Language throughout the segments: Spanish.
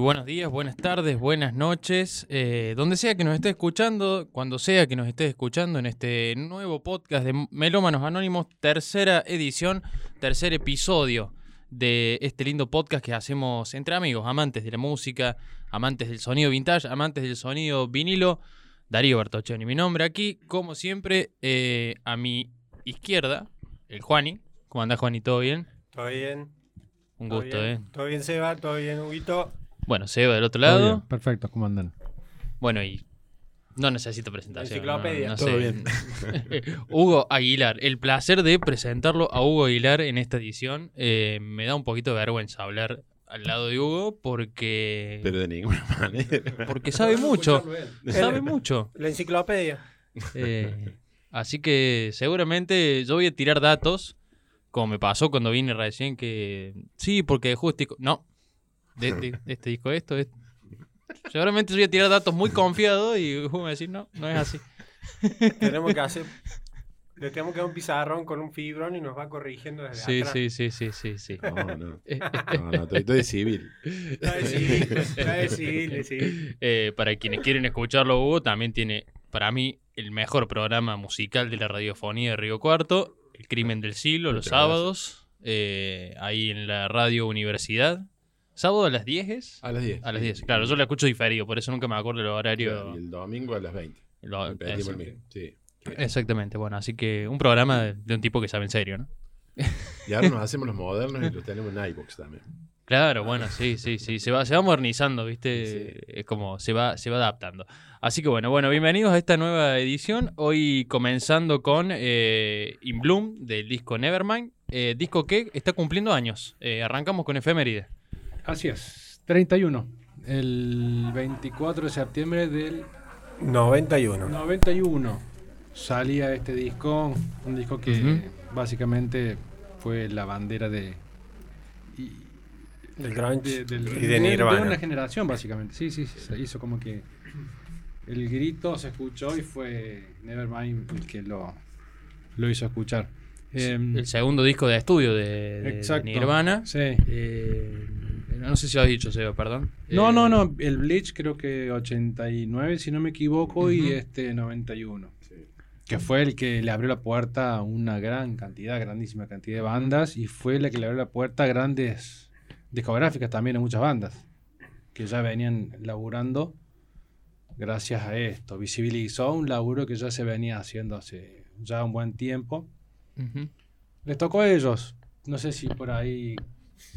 buenos días, buenas tardes, buenas noches. eh, donde sea que nos esté escuchando, cuando sea que nos esté escuchando en este nuevo podcast de Melómanos Anónimos, tercera edición, tercer episodio de este lindo podcast que hacemos entre amigos, amantes de la música, amantes del sonido vintage, amantes del sonido vinilo, Darío Bertoccioni. Mi nombre aquí, como siempre, eh, a mi izquierda, el Juani. ¿Cómo andás, Juani? ¿Todo bien? ¿Todo bien? Un ¿Todo gusto, bien? ¿eh? ¿Todo bien, Seba? ¿Todo bien, Huguito? Bueno, Seba del otro lado. bien, Perfecto, ¿cómo andan? Bueno, y no necesito presentación. Enciclopedia. no- no Todo sé. bien. Hugo Aguilar. El placer de presentarlo a Hugo Aguilar en esta edición. Eh, me da un poquito de vergüenza hablar al lado de Hugo porque, Pero de ninguna manera. porque sabe mucho. Sabe mucho. La enciclopedia. Eh, así que seguramente yo voy a tirar datos, como me pasó cuando vine recién, que sí, porque justo... No, de, de- de este disco esto, es- seguramente yo voy a tirar datos muy confiado y Hugo me va a decir, no, no es así. tenemos que hacer... Le tenemos que dar un pizarrón con un fibrón y nos va corrigiendo desde Sí, atrás. sí, sí, sí, sí, sí. No, no. Eh, No, no, estoy, estoy de civil. Está de civil, está de civil, de civil. Eh, para quienes quieren escucharlo, Hugo también tiene, para mí, el mejor programa musical de la radiofonía de Río Cuarto, El Crimen del Siglo, los sábados, eh, ahí en la radio Universidad. ¿Sábado a las 10 es? A las 10. A las 10, claro, yo la escucho diferido, por eso nunca me acuerdo el horario. Y el domingo a las 20. Lo- Repetimos eso. el mismo. Sí. Exactamente, bueno, así que un programa de, de un tipo que sabe en serio, ¿no? Y ahora nos hacemos los modernos y los tenemos en iBox también. Claro, bueno, sí, sí, sí. Se va, se va modernizando, ¿viste? Sí. Es como se va, se va adaptando. Así que bueno, bueno, bienvenidos a esta nueva edición. Hoy comenzando con eh, In Bloom del disco Nevermind. eh, disco que está cumpliendo años. Eh, arrancamos con efeméride. Así es, 31. El 24 de septiembre del 91. 91 salía este disco, un disco que básicamente fue la bandera de... y- Del grunge de, del- y de- de de Nirvana. una generación, básicamente. Sí, sí, se hizo como que el grito se escuchó y fue Nevermind el que lo, lo hizo escuchar. Em, El segundo disco de estudio de, de exacto. Nirvana. Sí. Eh, no sé si lo has dicho, Seba, perdón. No, Eh, no, no. El Bleach creo que 89, si no me equivoco, y este 91. Que fue el que le abrió la puerta a una gran cantidad, grandísima cantidad de bandas, y fue la que le abrió la puerta a grandes discográficas también a muchas bandas, que ya venían laburando gracias a esto. Visibilizó un laburo que ya se venía haciendo hace ya un buen tiempo. Les tocó a ellos. No sé si por ahí,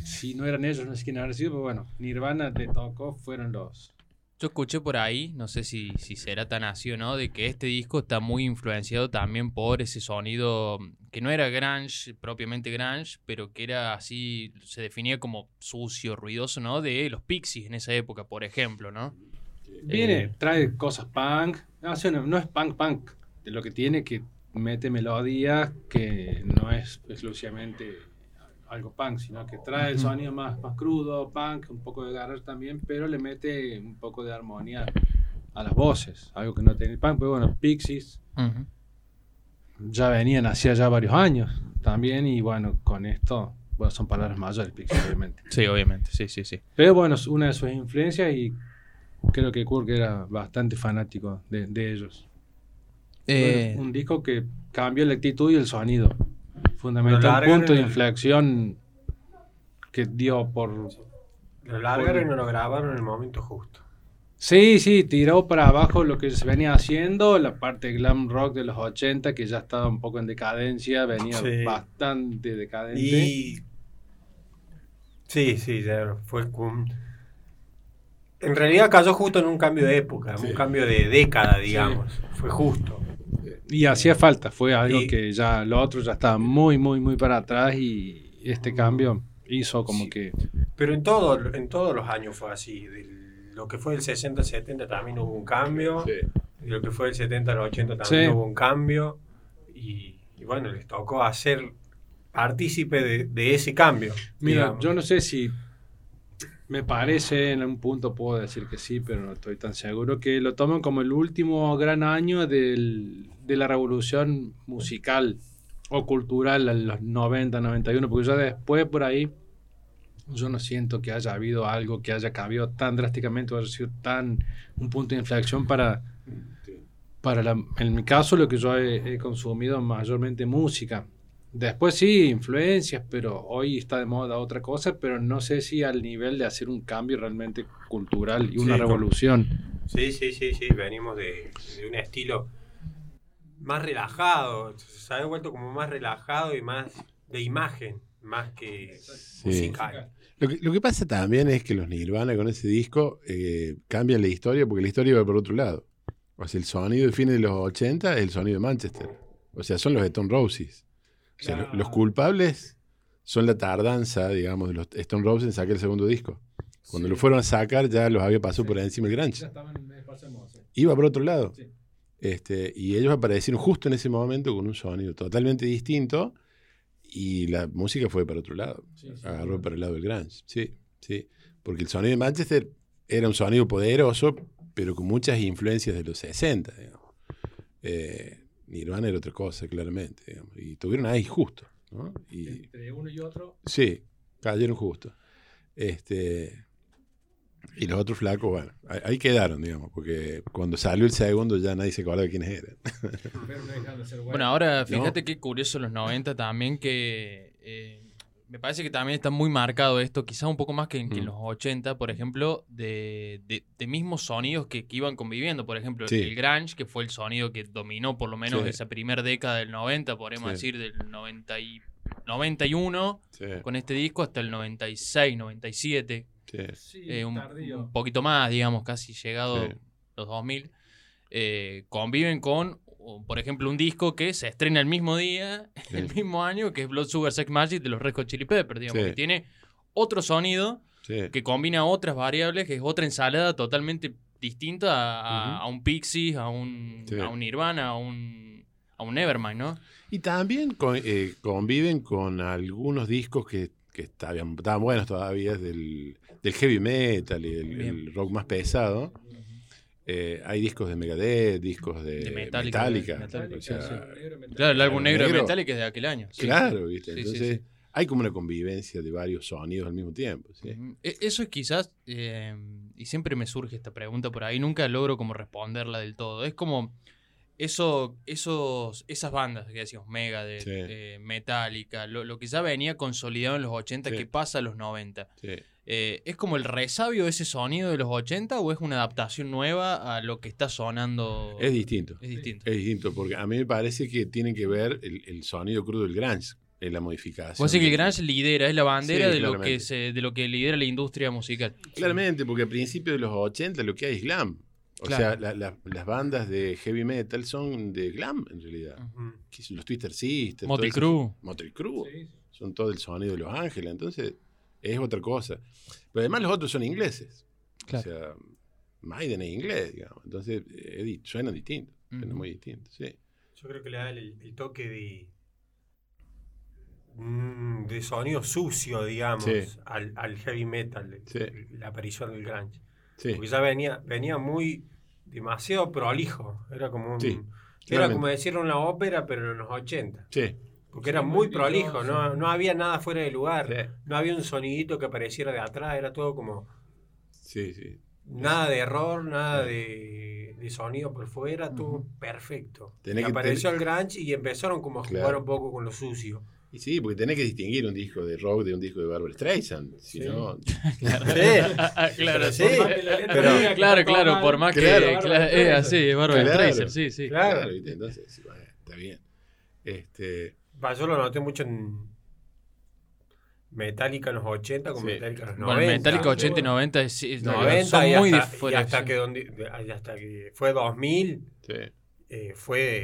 si no eran ellos, no sé quién habrá sido, pero bueno, Nirvana le tocó, fueron los. Yo escuché por ahí, no sé si, si será tan así o no, de que este disco está muy influenciado también por ese sonido que no era grunge, propiamente grunge, pero que era así, se definía como sucio, ruidoso, ¿no? De los Pixies en esa época, por ejemplo, ¿no? Viene, Eh. trae cosas punk. No, sea, no, no es punk punk. De lo que tiene que mete melodías que no es exclusivamente algo punk, sino que trae el sonido más, más crudo, punk, un poco de garage también, pero le mete un poco de armonía a las voces, algo que no tiene el punk. Pero bueno, Pixies ya venían hacía ya varios años también, y bueno, con esto, bueno, son palabras mayores, Pixies, obviamente. Sí, obviamente, sí, sí, sí. Pero bueno, es una de sus influencias y creo que Kurt era bastante fanático de, de ellos. Eh, Bueno, un disco que cambió la actitud y el sonido. Fundamental, un punto de inflexión que dio por... Lo largaron y no lo grabaron en el momento justo. Sí, sí, tiró para abajo lo que se venía haciendo, la parte glam rock de los 80 que ya estaba un poco en decadencia, venía Sí. bastante decadente. Y. Sí, sí, ya fue. En realidad cayó justo en un cambio de época, Sí. un cambio de década, digamos. Fue justo. Y hacía falta, fue algo Y- que ya lo otro ya estaba muy, muy, muy para atrás y este cambio hizo como Sí. que... Pero en, todo, en todos los años fue así. Del- lo que fue del 60-70 también hubo un cambio. Sí. Lo que fue del 70 al 80 también Sí. hubo un cambio. Y, y bueno, les tocó hacer partícipe de, de ese cambio. Mira, digamos. yo no sé si me parece, en un punto puedo decir que sí, pero no estoy tan seguro, que lo toman como el último gran año del- de la revolución musical o cultural en los 90, 91, porque ya después por ahí yo no siento que haya habido algo que haya cambiado tan drásticamente o haya sido tan un punto de inflexión para, para la- en mi caso lo que yo he, he consumido mayormente música. Después sí, influencias, pero hoy está de moda otra cosa, pero no sé si al nivel de hacer un cambio realmente cultural y una Sí, revolución. Sí, sí, sí, sí. Venimos de, de un estilo más relajado. Se ha vuelto como más relajado y más de imagen, más que musical. Lo que, lo que pasa también es que los Nirvana con ese disco eh, cambian la historia porque la historia va por otro lado. O sea, el sonido de fines de los 80 es el sonido de Manchester. O sea, son los Stone Roses. O sea, lo- los culpables son la tardanza, digamos, de los Stone Roses en sacar el segundo disco. Cuando lo fueron a sacar ya los había pasado por encima el Grunge. Iba por otro lado. Sí. Este, y ellos aparecieron justo en ese momento con un sonido totalmente distinto y la música fue para otro lado. Agarró para el lado del grunge. Sí, sí. Porque el sonido de Manchester era un sonido poderoso, pero con muchas influencias de los 60. digamos. Eh, Nirvana era otra cosa, claramente. digamos. Y tuvieron ahí justo. ¿no? Y, Entre uno y otro. Sí, cayeron justo. Este, y los otros flacos, bueno, ahí, ahí quedaron, digamos, porque cuando salió el segundo ya nadie se acordaba de quiénes eran. Pero no dejan de ser Bueno, ahora fíjate qué curioso los 90 también que eh, me parece que también está muy marcado esto, quizás un poco más que, en- que en Mm. los 80, por ejemplo, de, de- de mismos sonidos que, que iban conviviendo. Por ejemplo, Sí. el grunge, que fue el sonido que dominó por lo menos Sí. esa primera década del 90, podríamos Sí. decir del 90 y, 91 Sí, con este disco hasta el 96, 97. sí. Sí, eh, un, un poquito más, digamos, casi llegado Sí. los 2000, eh, conviven con, o, por ejemplo, un disco que se estrena el mismo día, Sí. el mismo año, que es Blood Sugar Sex Magic de los Red Hot Chili Peppers, digamos, Sí. que tiene otro sonido sí. que combina otras variables, que es otra ensalada totalmente distinta a, un Pixies, a un, a un Nirvana, a un, a un Nevermind, ¿no? Y también con- eh, conviven con algunos discos que, que estaban, estaban buenos todavía, del, del heavy metal y el, el rock más pesado. Eh, hay discos de Megadeth, discos de, De Metallica, Metallica. de Metallica, o sea, sí, sí. Claro, el álbum negro, de. Metallica es de aquel año. sí, claro. ¿viste? Sí, Entonces, sí. hay como una convivencia de varios sonidos al mismo tiempo. E- Eso es quizás, eh, y siempre me surge esta pregunta por ahí, nunca logro como responderla del todo. Es como eso, esos, esas bandas que decíamos, Megadeth, Sí. eh, Metallica, lo, lo que ya venía consolidado en los 80, Sí. que pasa a los 90. Eh, ¿Es como el resabio de ese sonido de los 80 o es una adaptación nueva a lo que está sonando? Es distinto. Es distinto. Es distinto, porque a mí me parece que tiene que ver el, el sonido crudo del grunge en la modificación. Vos decís que el grunge lidera, es la bandera Sí, de, lo que se, de lo que lidera la industria musical. Claramente, porque a principios de los 80 lo que hay es glam. O Claro. sea, la- la- las bandas de heavy metal son de glam, en realidad. Son Los Twister Sisters. Motley Crue. Sí, sí. Son todo el sonido de Los Ángeles. Entonces, es otra cosa. Pero además los otros son ingleses. Claro. O sea, Maiden es inglés, digamos. Entonces, eh, suenan distintos. Suenan muy distintos, sí. Yo creo que le da el, el toque de, mm, de sonido sucio, digamos, Sí. al, al heavy metal, Sí. la aparición del grunge. Sí, Porque ya venía, venía muy demasiado prolijo. Era como un, Sí, era como decir una ópera, pero en los 80. sí. Porque era Sí, muy muy prolijo, no, no había nada fuera de lugar. Sí. No había un sonidito que apareciera de atrás, era todo como Sí, sí. nada de error, nada de, de sonido por fuera, todo perfecto. Tenés Y que apareció el grunge y empezaron como a jugar un poco con lo sucio. Y sí, porque tenés que distinguir un disco de rock de un disco de Barbara Streisand. Si Sí. no, Claro, Sí, claro, sí, pero- claro, claro, por más que. Claro. claro, es así, es Barbara Claro. Streisand, sí, sí. Claro. Entonces, sí, bueno, está bien. Este, Yo lo noté mucho en Metallica en los 80 con Sí. Metallica en los 90. Bueno, Metallica 80 y 90 es- sí, no, 90 son y muy hasta, y diferentes. hasta que, donde, y hasta que fue 2000 sí, eh, fue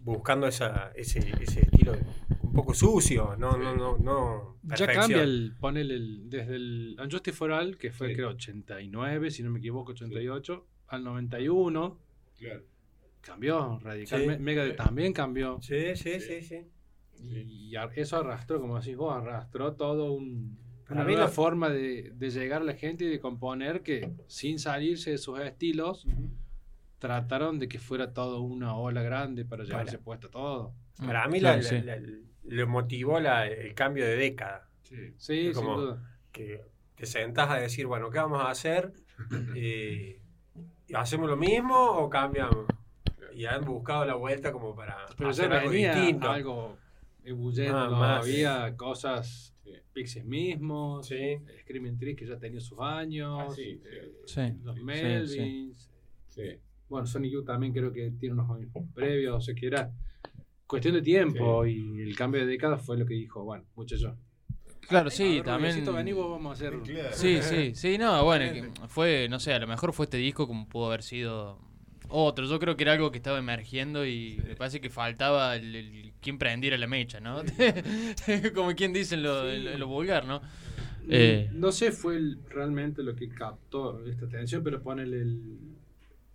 buscando esa, ese, ese estilo un poco sucio, no, no, no, no Ya cambia el, ponele el, desde el Unjustice for All, que fue Sí. creo 89, si no me equivoco, 88, al 91, claro. cambió radicalmente. Sí. Megadeth también cambió. Sí, sí, sí, sí. Y ar- eso arrastró, como decís vos, arrastró todo un, Para una mí nueva la- forma de, de llegar a la gente y de componer que sin salirse de sus estilos, trataron de que fuera todo una ola grande para llevarse puesto todo. Para mí Claro, la- sí. la- la- le motivó la- el cambio de década. Sí, sin como- duda. Que te sentás a decir, bueno, ¿qué vamos a hacer? Eh, ¿Hacemos lo mismo o cambiamos? Y han buscado la vuelta como para Pero hacer ya algo distinto. algo ebulliendo, Ah, más. había cosas, Pixies mismos, Sí. Screaming Trees que ya tenía sus años, Ah, sí, eh, Sí, los sí, Melvins, Sí. Bueno, Sonic Youth también creo que tiene unos años previos, o sea que era cuestión de tiempo y el cambio de década fue lo que dijo, bueno, muchachos. Claro, sí, ver, también. Vení, vos vamos a hacer... Sí, sí, sí, no, bueno, fue, no sé, a lo mejor fue este disco como pudo haber sido otro. Yo creo que era algo que estaba emergiendo y me parece que faltaba el, el- quien prendiera la mecha, ¿no? como quien dice en lo, en lo- en lo vulgar, ¿no? Eh. No sé fue el- realmente lo que captó esta atención, pero ponele el,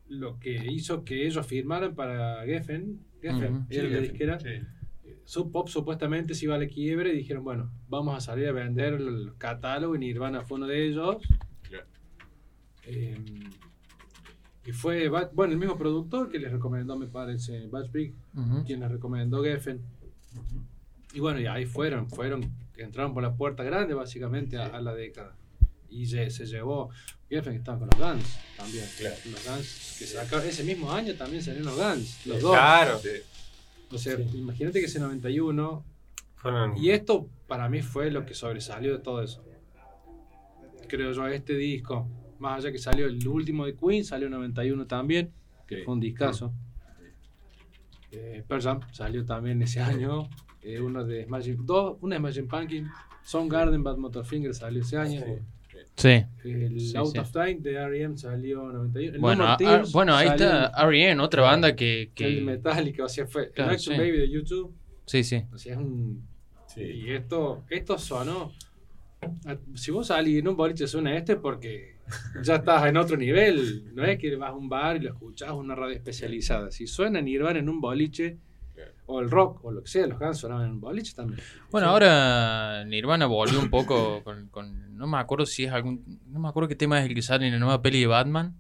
lo que hizo que ellos firmaran para Geffen, Geffen, Ujú. era Sí, la Geffen, disquera. sí. Sub Pop supuestamente se iba a la quiebre y dijeron, bueno, vamos a salir a vender el catálogo y Nirvana fue uno de ellos. Claro. Eh, y fue, bueno, el mismo productor que les recomendó, me parece, Batch Big, Ujú. quien les recomendó Geffen. Y bueno, y ahí fueron, fueron, entraron por la puerta grande básicamente a, a la década. Y se, se llevó, Geffen estaba con los Guns también. Claro. Los Guns que sacaron, ese mismo año también salieron los Guns, los dos. Claro. Sí. O sea, imagínate que ese 91 Fueron- y esto para mí fue lo que sobresalió de todo eso. Creo yo, este disco, más allá que salió el último de Queen, salió en 91 también, que Sí. fue un discazo. Eh, Pearl Jam salió también ese año. eh, uno de Smashing, dos, una de Smashing Pumpkin. Soundgarden, Bad Motorfinger salió ese año. Sí. El Sí, Out sí. of Time de R.E.M. salió en 91. El Bueno, No More a- Tears a- bueno, ahí está R.E.M., otra banda que... en- El que Metallica, o sea, fue el Claro, Action sí. Baby de YouTube. sí, sí. O sea, es un Sí. Y esto, esto sonó. a- Si vos salís en un boliche suena este porque ya estás en otro nivel. No es que vas a un bar y lo escuchás una radio especializada. Si suena Nirvana en un boliche, o el rock, o lo que sea, los Guns sonaban en un boliche también. Bueno, ahora Nirvana volvió un poco con, con- No me acuerdo si es algún... No me acuerdo qué tema es el que sale en la nueva peli de Batman.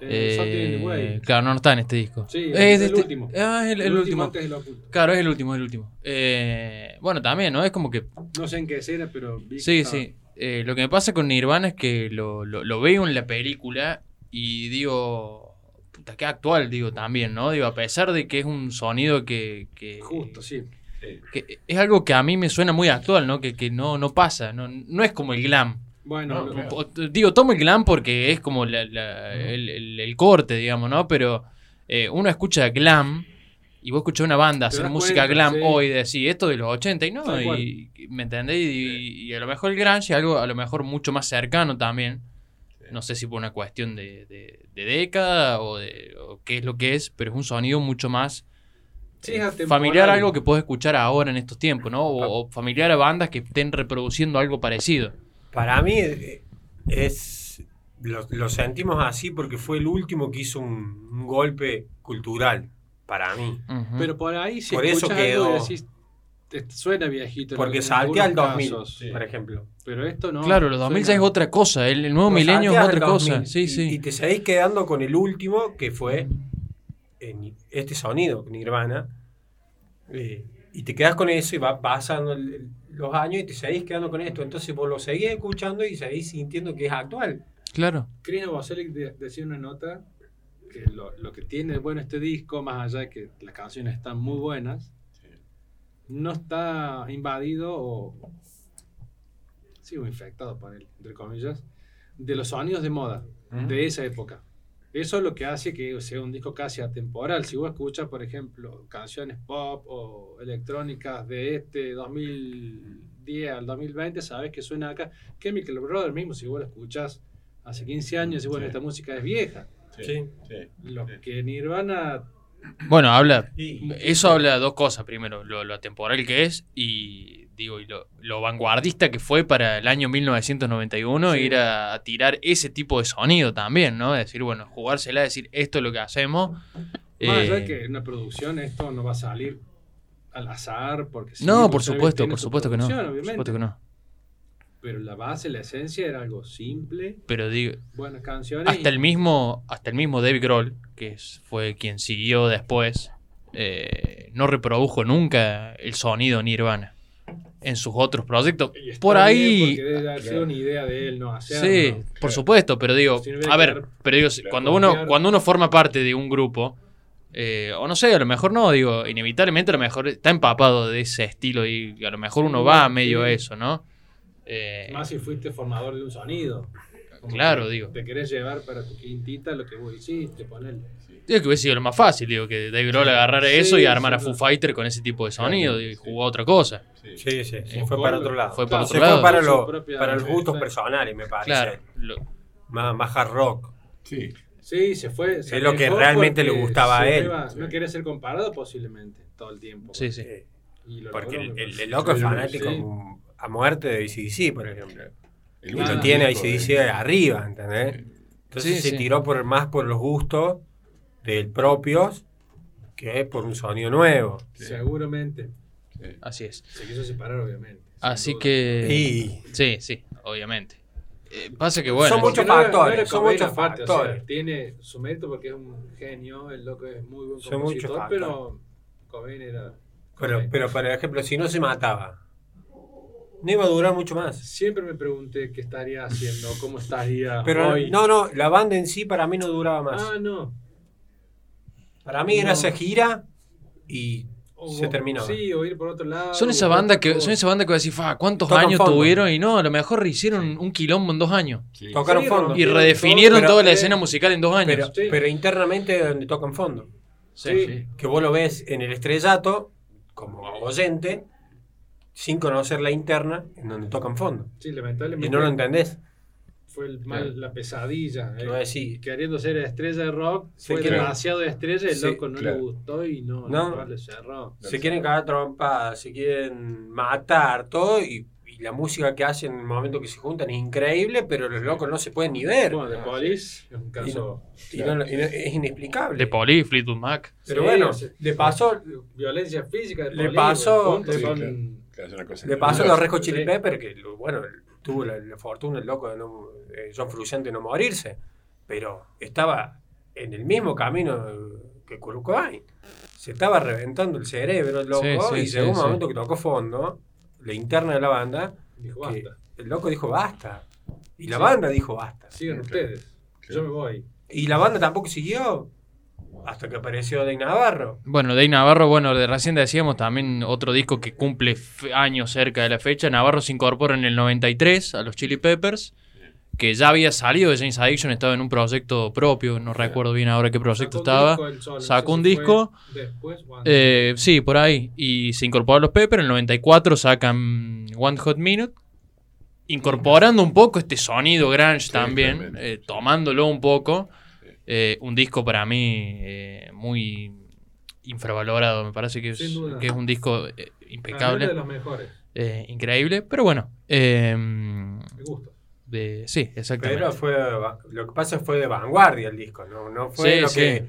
Eh, Eh, Way. claro, no está en este disco. Sí, Es el de este- último. Ah, es el, el último. antes oculto. Claro, es el último, es el último. Eh, bueno, también, ¿no? Es como que No sé en qué escena, pero vi que Sí, estaba. sí. Eh, lo que me pasa con Nirvana es que lo, lo- lo veo en la película y digo, puta, qué actual, digo también, ¿no? Digo, a pesar de que es un sonido que, que, Justo, sí. que es algo que a mí me suena muy actual, ¿no? Que, que no, no pasa, no, no es como el glam. Bueno, No, claro. Digo, tomo el glam porque es como la- la- el, el- el corte, digamos, ¿no? Pero eh, uno escucha glam y vos escuchás una banda hacer música cuenta, glam sí. hoy, de decir esto de los 80 y no, Tal y, y- ¿me entendés? Y, y a lo mejor el grunge es algo a lo mejor mucho más cercano también. No sé si por una cuestión de, de- de década o, de, o qué es lo que es, pero es un sonido mucho más Sí, eh, familiar a algo que puedes escuchar ahora en estos tiempos, ¿no? O, o familiar a bandas que estén reproduciendo algo parecido. Para mí eh, es. Lo, lo sentimos así porque fue el último que hizo un, un golpe cultural. Para mí. Pero por ahí si Por eso algo quedó. y decís, te suena viejito. Porque saltea al 2000, casos, por ejemplo. Pero esto no. claro, los 2000 ya suena- es otra cosa, el, el nuevo milenio es otra cosa. 2000 Sí, y, sí. y te seguís quedando con el último que fue en este sonido, Nirvana. eh, y te quedas con eso y va pasando el- el- los años y te seguís quedando con esto. Entonces vos lo seguís escuchando y seguís sintiendo que es actual. Claro. Chris Novoselic de- decía una nota que lo, lo que tiene bueno este disco, más allá de que las canciones están muy buenas, no está invadido o sigo infectado por él, entre comillas, de los sonidos de moda de esa época. Eso es lo que hace que sea un disco casi atemporal. Si vos escuchas, por ejemplo, canciones pop o electrónicas de este 2010 al 2020, sabes que suena acá. Chemical Brothers mismo, si vos lo escuchas hace 15 años, y bueno, Sí. esta música es vieja. Sí. sí. Lo que Nirvana Bueno, habla. Eso habla de dos cosas. Primero, lo, lo atemporal que es y digo y lo, lo vanguardista que fue para el año 1991 Sí. ir a, a tirar ese tipo de sonido también, ¿no? Decir, bueno, jugársela, decir esto es lo que hacemos. Más allá de Eh, que en una producción esto no va a salir al azar, porque sí, no, por supuesto, por su supuesto que no. Por supuesto que no. Pero la base, la esencia era algo simple, Pero digo, buenas canciones. hasta y- el mismo, hasta el mismo David Grohl, que fue quien siguió después, eh, no reprodujo nunca el sonido Nirvana en sus otros proyectos. Por ahí, debe haber sido una idea de él no hacerlo. Sí, ¿no? por supuesto, pero digo, Si no hubiera a ver, pero digo, cuando uno, cuando uno forma parte de un grupo, eh, o no sé, a lo mejor no, digo, inevitablemente a lo mejor está empapado de ese estilo y a lo mejor uno Sí, va a medio sí. eso, ¿no? Eh, Más si fuiste formador de un sonido. Como claro, digo. Te querés llevar para tu quintita lo que vos hiciste, ponele. Digo que hubiese sido lo más fácil, digo, que Dave Grohl agarrara Sí, eso y armara sí. Foo Fighter con ese tipo de sonido y jugó a otra cosa. Sí, sí, sí, Eh, fue para otro lado. fue para otro lado. fue para, lo- para los gustos personales, me parece. Claro. lo- Más, más hard rock. Sí. Sí, se fue. se Es lo que realmente le gustaba a él. iba- No quería ser comparado posiblemente todo el tiempo. sí, sí. Y lo Porque logró, el, el- el loco es Sí. fanático a muerte de ACDC, por ejemplo. El Y lo tiene ACDC de- arriba, ¿entendés? Entonces Sí, se sí. tiró por más por los gustos del propios que por un sonido nuevo. Seguramente. Así es. Se quiso separar, obviamente. Así que. Y Sí, sí, obviamente. Eh, pasa que bueno. Son muchos no factores, no son muchos aparte, o sea, factores. tiene su mérito porque es un genio, el loco es muy buen compositor, pero Cobain era... pero, pero por ejemplo, si no se mataba, no iba a durar mucho más. Siempre me pregunté qué estaría haciendo, cómo estaría Pero hoy. no, no, la banda en sí para mí no duraba más. Ah, no. Para mí era esa gira y O- se terminó. Sí, o ir por otro lado. Son esa banda que, son esa banda que va a decir, fa, ¿cuántos Tocan años fondo. tuvieron? Y no, a lo mejor hicieron un quilombo en dos años. Sí. Tocaron Sí, fondo. Y redefinieron pero- toda la eh, escena musical en dos años. Pero, Sí. pero internamente donde tocan fondo. Sí, sí. Que vos lo ves en el estrellato, como oyente, sin conocer la interna, en donde tocan fondo. Sí, Y lamentablemente no lo entendés. fue el mal, la pesadilla. Eh. decir, Queriendo ser estrella de rock, Sí, fue demasiado estrella, el Sí, loco no claro. le gustó y no, No. no, le cerró. se quieren cagar trompadas, se quieren matar, todo, y, y la música que hacen en el momento que se juntan es increíble, pero los locos no se pueden ni ver. Bueno, The Police es un caso. Y no- y no- es inexplicable. De Poli, Fleetwood Mac. Pero Sí, bueno, sí. le pasó, Violencia física de Le Police, pasó- juntos Sí, claro. Claro, es una cosa le pasó a increíble. los Red Hot Chili Sí. Peppers, que bueno, tuvo la, la fortuna el loco de no, eh, John Frusciante no morirse, pero estaba en el mismo camino que Kurt Cobain. Se estaba reventando el cerebro el loco, Sí, sí, y sí, llegó un sí. momento que tocó fondo, la interna de la banda, Dijo, que basta, el loco dijo basta. Y la Sí. banda dijo basta. sigan Claro. ustedes. Yo me voy. Y la banda tampoco siguió hasta que apareció Dave Navarro. Bueno, Dave Navarro, bueno, de recién decíamos también otro disco que cumple años cerca de la fecha. Navarro se incorpora en el 93 a los Chili Peppers, que ya había salido de James Addiction, estaba en un proyecto propio, no recuerdo bien ahora qué proyecto Sacó un estaba. disco sacó un si disco, Después, Eh, sí, por ahí. Y se incorporó a los Peppers. En el 94 sacan One Hot Minute. Incorporando un poco este sonido grunge también. eh, tomándolo un poco. Eh, un disco para mí eh, muy infravalorado. Me parece que es, que un disco eh, uno de impecable. los mejores. eh, increíble. Pero bueno. eh, Me gusta. de, sí, exactamente. Pero fue lo que pasa fue de vanguardia el disco, no, no fue Sí, lo sí. que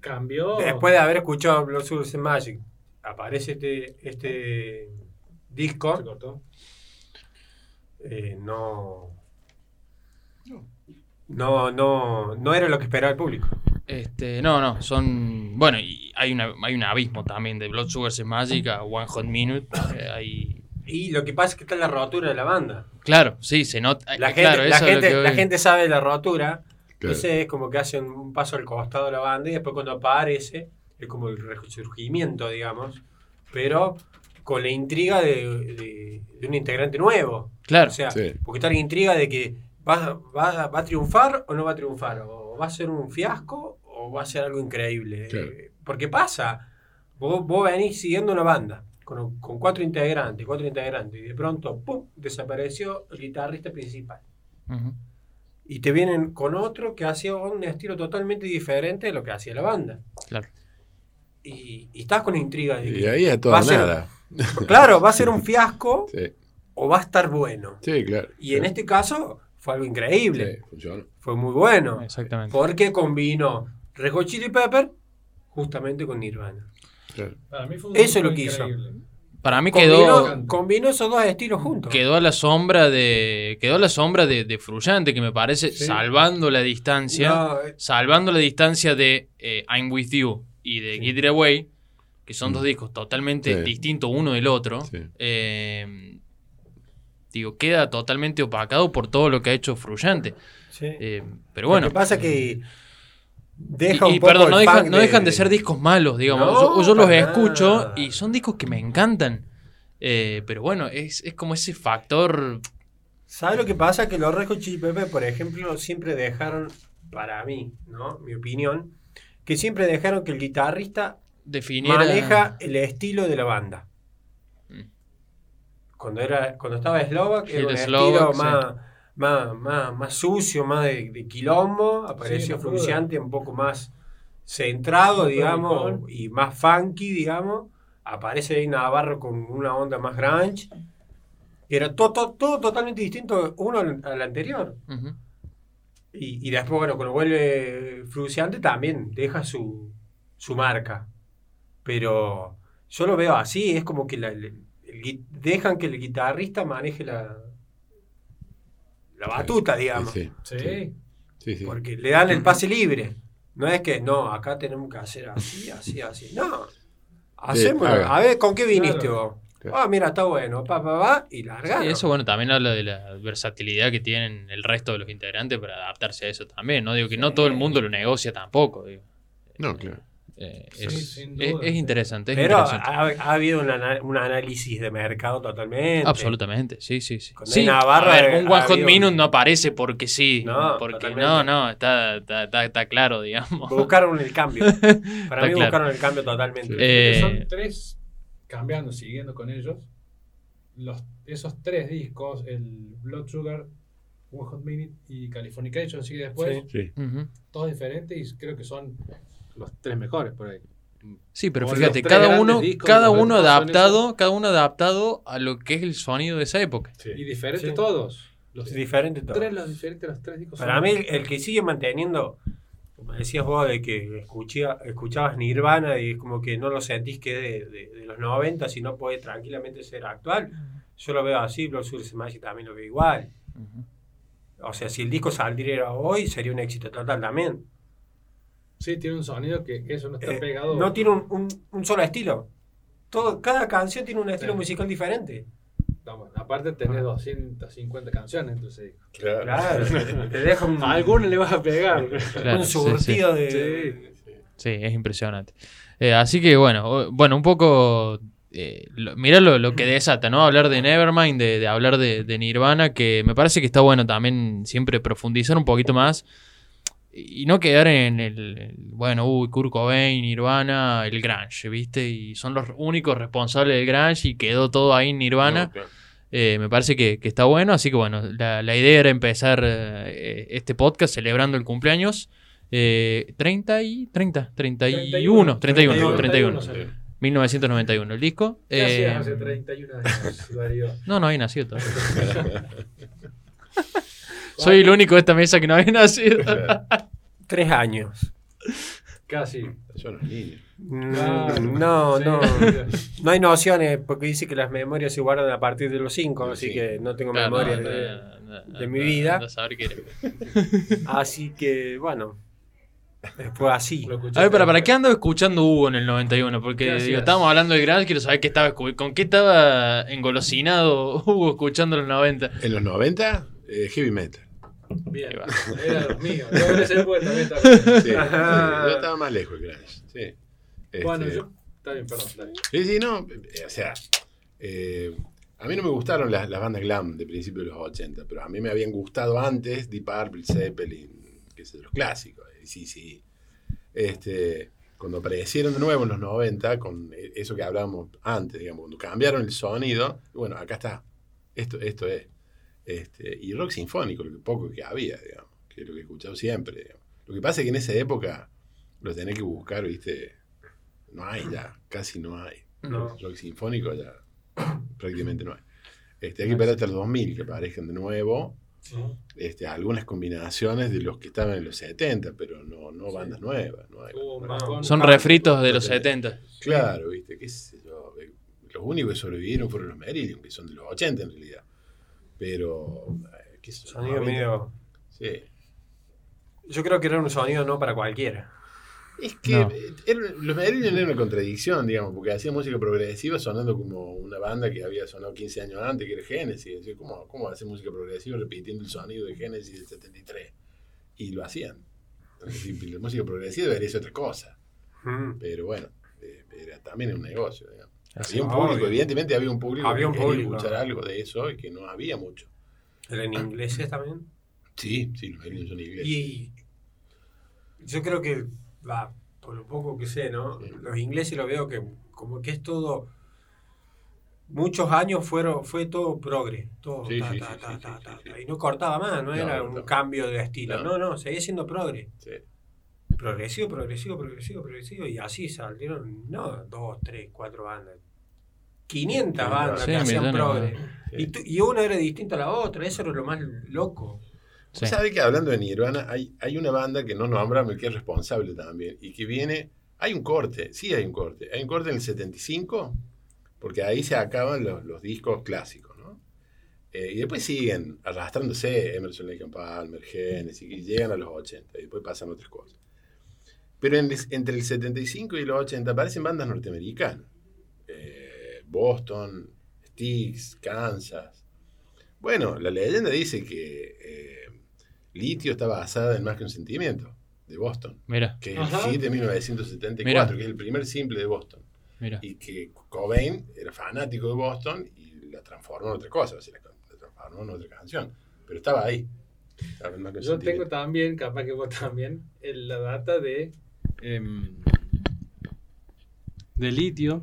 Cambió. después de haber escuchado Blood and Magic aparece este este Se disco cortó. eh, no no no no era lo que esperaba el público Este, no, no, son. Bueno, y hay, una, hay un abismo también de Blood Sugar Sex Magic a One Hot Minute. eh, hay- y lo que pasa es que está la rotura de la banda Claro, sí, se nota. la eh, gente claro, la es gente la gente sabe de la rotura Claro. entonces es como que hacen un paso al costado de la banda y después cuando aparece es como el resurgimiento digamos pero con la intriga de, de- de un integrante nuevo Claro, O sea, Sí. porque está la intriga de que va, va, va a triunfar o no va a triunfar, o va a ser un fiasco o va a ser algo increíble. Claro. Porque pasa, vos, vos venís siguiendo una banda con, con cuatro integrantes, cuatro integrantes, y de pronto, ¡pum!, desapareció el guitarrista principal. Y te vienen con otro que hacía un estilo totalmente diferente de lo que hacía la banda. claro. Y, y estás con intriga de Y ahí a va toda a ser- nada. claro, va a ser un fiasco Sí, o va a estar bueno. sí, claro. Y en este caso fue algo increíble. Sí, funcionó. Fue muy bueno. Exactamente. Porque combinó Red Hot Chili Pepper justamente con Nirvana. Claro. Para mí fue un Eso es lo que hizo. Para mí Combinó, quedó, combinó esos dos estilos juntos. quedó a la sombra de. Quedó a la sombra de, de Frusciante, que me parece, Sí. salvando la distancia. No, eh, Salvando la distancia de eh, I'm With You y de Get It Away, que son dos discos totalmente Sí. distintos uno del otro. Sí. eh, digo, queda totalmente opacado por todo lo que ha hecho Frusciante. sí. Eh, pero Lo bueno. que pasa que deja Y, un y poco perdón, no, dejan, punk no dejan de ser discos malos, digamos. No, yo yo los escucho y son discos que me encantan. Eh, pero bueno, es, es como ese factor ¿Sabes lo que pasa? Que los Hot Chili Peppers, por ejemplo, siempre dejaron, para mí, ¿no? Mi opinión, que siempre dejaron que el guitarrista Definiera... maneja el estilo de la banda. Cuando era cuando estaba Slovak era un estilo sí. más, más, más, más sucio, más de, de quilombo, apareció. Frunciante un poco más centrado, digamos, y más funky, digamos. Aparece ahí Navarro con una onda más grunge. Era todo, todo, todo totalmente distinto uno al, al anterior. Y después, bueno, cuando vuelve Fruciante también deja su, su marca. Pero yo lo veo así, es como que la- el- dejan que el guitarrista maneje la, la batuta, digamos. Sí, Sí. sí. sí, sí. Porque le dan el pase libre. No es que, no, acá tenemos que hacer así, así, así. No. Hacemos, a ver, ¿con qué viniste Claro. vos? Claro. Ah, mira, está bueno, pa, pa, pa, y largar. Sí, eso bueno, también habla de la versatilidad que tienen el resto de los integrantes para adaptarse a eso también, ¿no? Digo que no todo el mundo lo negocia tampoco, digo. No, claro. Eh, Sí, es, es- interesante, es Pero interesante. ha, ha habido un, ana- un análisis de mercado totalmente. Absolutamente, sí, sí, sí. Con Sí, Navarra, a ver, eh, un One Hot Minute no aparece porque sí. No, porque totalmente. no, no, está, está, está, está claro, digamos. Buscaron el cambio. Para mí claro. buscaron el cambio totalmente. Eh, Son tres, cambiando, siguiendo con ellos. Los, esos tres discos, el Blood Sugar, One Hot Minute y Californication sigue después, Sí. Sí. Ujú. todos diferentes y creo que son los tres mejores por ahí. Sí, pero fíjate, cada uno, discos cada uno adaptado, cada uno adaptado a lo que es el sonido de esa época. Y diferentes Sí. todos. Los Es diferente todo. tres, los diferentes, los tres discos. Para son- mí, el, el que sigue manteniendo, como decías vos, de que escuchía, escuchabas Nirvana y es como que no lo sentís que es de, de- de los 90, sino puede tranquilamente ser actual. Yo lo veo así, Blood Sex Magic también lo veo igual. O sea, si el disco saldría hoy, sería un éxito total también. Sí, tiene un sonido que, que eso no está Eh, pegado. no tiene un, un- un solo estilo. Todo, cada canción tiene un estilo Sí. musical diferente. Bueno. Aparte tenés 250 canciones, entonces Claro. Claro, te deja un, a alguno le vas a pegar. Claro, un sí, surtido sí. de. Sí, es impresionante. Eh, así que bueno, bueno, un poco. Eh, lo- mirá lo, lo que desata, ¿no? Hablar de Nevermind, de, de hablar de, de Nirvana, que me parece que está bueno también siempre profundizar un poquito más y no quedar en el, el, bueno, uy, Kurt Cobain, Nirvana, el Grunge, ¿viste? Y son los únicos responsables del Grunge y quedó todo ahí en Nirvana. No, claro. Eh, me parece que, que está bueno, así que bueno, la, la idea era empezar eh, este podcast celebrando el cumpleaños. Eh, 30 y 30, 31, 31, 31, salió. 1991 el disco. ¿Qué Eh, hace 31 años, no, no había nacido todavía. Soy el único de esta mesa que no había nacido. Tres años. Casi. Son los niños. Mm, Claro. No, Sí. no. No hay nociones, porque dice que las memorias se guardan a partir de los cinco, De los así que no tengo Claro, memoria no, de, no, no, de mi no, vida. no saber qué era. Así que, bueno, fue así. A ver, para, ¿para qué andaba escuchando Hugo en el 91? ¿Qué Porque digo, estábamos hablando de Grunge, quiero saber qué estaba, con qué estaba engolosinado Hugo escuchando en los 90. En los 90, eh, heavy metal. Bien, era los míos. Yo época también estaba. Sí, yo estaba más lejos, grunge. Sí. Este, Bueno, yo. Está bien, perdón. dale. Sí, sí, no. eh, O sea, eh, a mí no me gustaron las, las bandas glam de principios de los 80, pero a mí me habían gustado antes Deep Purple, Zeppelin, que es de los clásicos. Sí, sí. Este, cuando aparecieron de nuevo en los 90, con eh, eso que hablábamos antes, digamos, cuando cambiaron el sonido, bueno, acá está. Esto, esto es. Este, y rock sinfónico, lo que poco que había, digamos, que es lo que he escuchado siempre. digamos. Lo que pasa es que en esa época lo tenés que buscar, ¿viste? No hay ya, casi no hay. No. Rock sinfónico ya prácticamente no hay. Este, hay que esperar hasta el 2000 que aparezcan de nuevo este, algunas combinaciones de los que estaban en los 70, pero no, no bandas nuevas. No hay bandas. Son refritos de los total. 70. Claro, viste, qué sé yo. eh, Los únicos que sobrevivieron fueron los Marillion, que son de los 80 en realidad. Pero, eh, qué Sonido 90. medio. Sí. Yo creo que era un sonido no para cualquiera. Es que No. era- los Marillion eran una contradicción, digamos, porque hacían música progresiva sonando como una banda que había sonado 15 años antes, que era Genesis. Decía, ¿cómo, ¿Cómo hacer música progresiva repitiendo el sonido de Genesis del 73? Y lo hacían. Entonces, sí, la música progresiva debería ser otra cosa. Mm. Pero bueno, eh, era también un negocio. digamos. Había un público, obvio. evidentemente había un público Había que un quería público. escuchar algo de eso y que no había mucho. Eran ingleses también. Sí, sí, los aliens son ingleses. Y yo creo que, va, por lo poco que sé, ¿no? Los ingleses lo veo que como que es todo. Muchos años fueron, fue todo progre, todo Sí, ta, ta, ta, sí, y no cortaba más, no, No, era no un cambio de estilo, No. no, no, seguía siendo progre, Sí. Progresivo, progresivo, progresivo, progresivo, y así salieron, no, dos, tres, cuatro bandas, 500 Sí, bandas sí, que hacían millones de progre, bandas. y, tú- y una era distinta a la otra, eso era lo más loco. Sí. ¿Sabe que hablando de Nirvana, hay, hay una banda que no nombramos y que es responsable también? Y que viene. Hay un corte, sí hay un corte. Hay un corte en el 75, porque ahí se acaban los, los discos clásicos, ¿no? Eh, y después siguen arrastrándose Emerson Lake and Palmer, Genesis, y llegan a los 80, y después pasan otras cosas. Pero en entre el 75 y los 80 aparecen bandas norteamericanas. Eh, Boston, Styx, Kansas. Bueno, la leyenda dice que eh, Litio está basada en Más que un sentimiento, de Boston, Mira, que es Ajá. el hit de 1974, Mira. que es el primer simple de Boston. mira. Y que Cobain era fanático de Boston y la transformó en otra cosa, o sea, la, transformó en otra canción. Pero estaba ahí. Yo tengo también, capaz que vos también, la data de. Em, de litio.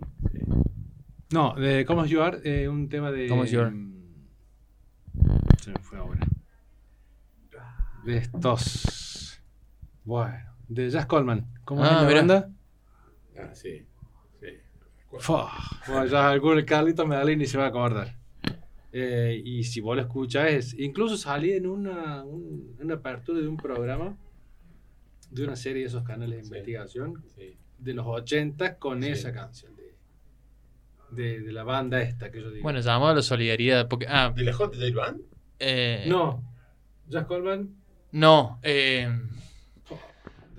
No, de ¿Cómo es You Are? eh, un tema de. ¿Cómo es You Are? em, se me fue ahora. De estos. Bueno, de Jazz Coleman. ¿Cómo Ah, es la mira. banda? Ah, sí. sí. Fua. Bueno, ya algún Carlito Medellín ni se va a acordar. Eh, y si vos lo escuchás, es- incluso salí en una, un- una apertura de un programa, de una serie de esos canales de Sí. investigación, sí. de los 80 con Sí. esa canción, de, de, de la banda esta que yo digo. Bueno, la solidaridad. Porque, ah, ¿De la J. J. Band? eh, no, Jazz Coleman, No, eh,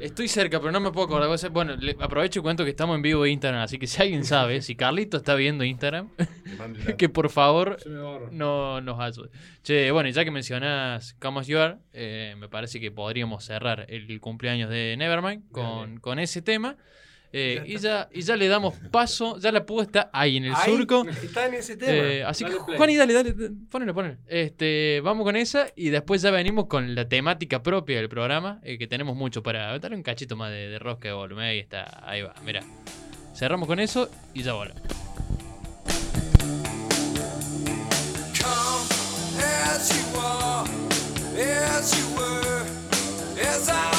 estoy cerca, pero no me puedo acordar. Bueno, le- aprovecho y cuento que estamos en vivo de Instagram, así que si alguien sabe, si Carlito está viendo Instagram, que por favor no nos ayude. Che, bueno, ya que mencionas Come As You Are, eh, me parece que podríamos cerrar el cumpleaños de Nevermind con, con ese tema. Eh, y, ya, y ya le damos paso, ya la púa está ahí en el Ahí, surco. Está en ese tema. Eh, así Dale que, play. Juani, dale, dale, dale, ponelo, ponelo. Este, vamos con esa y después ya venimos con la temática propia del programa, eh, que tenemos mucho para darle un cachito más de, de rosca de volumen. Ahí está, ahí va, mira. Cerramos con eso y ya volvemos. Come as you are, as you were, as I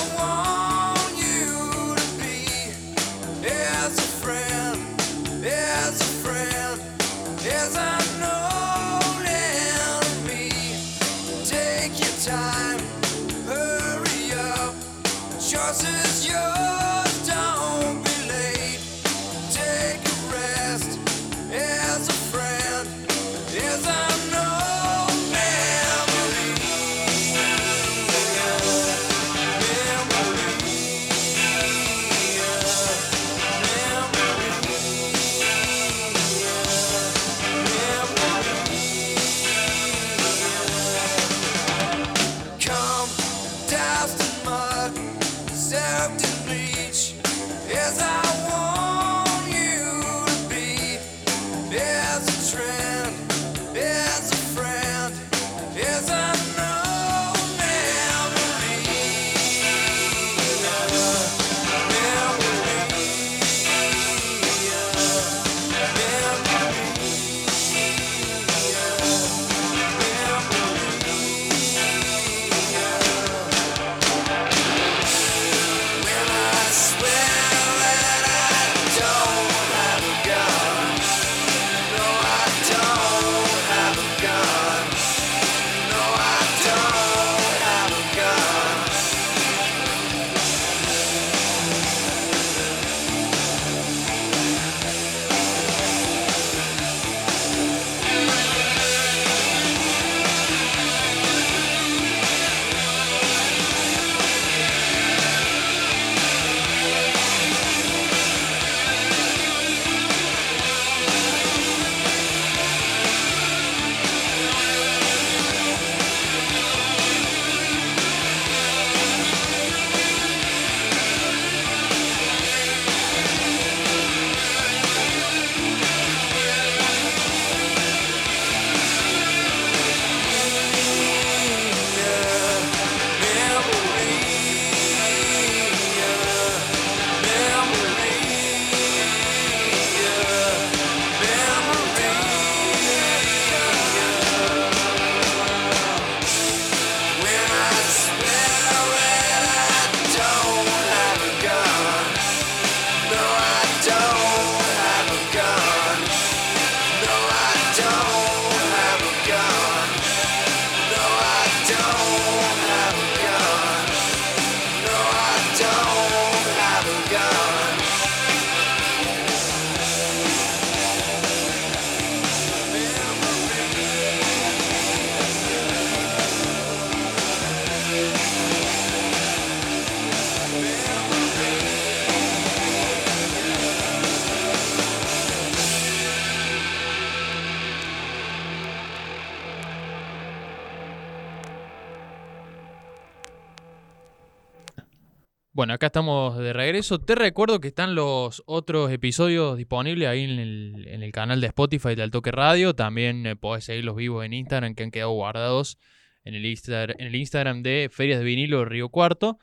Bueno, acá estamos de regreso. Te recuerdo que están los otros episodios disponibles ahí en el, en el canal de Spotify del Toque Radio. También eh, podés seguir los vivos en Instagram que han quedado guardados en el, Instagram de Ferias de Vinilo Río Cuarto.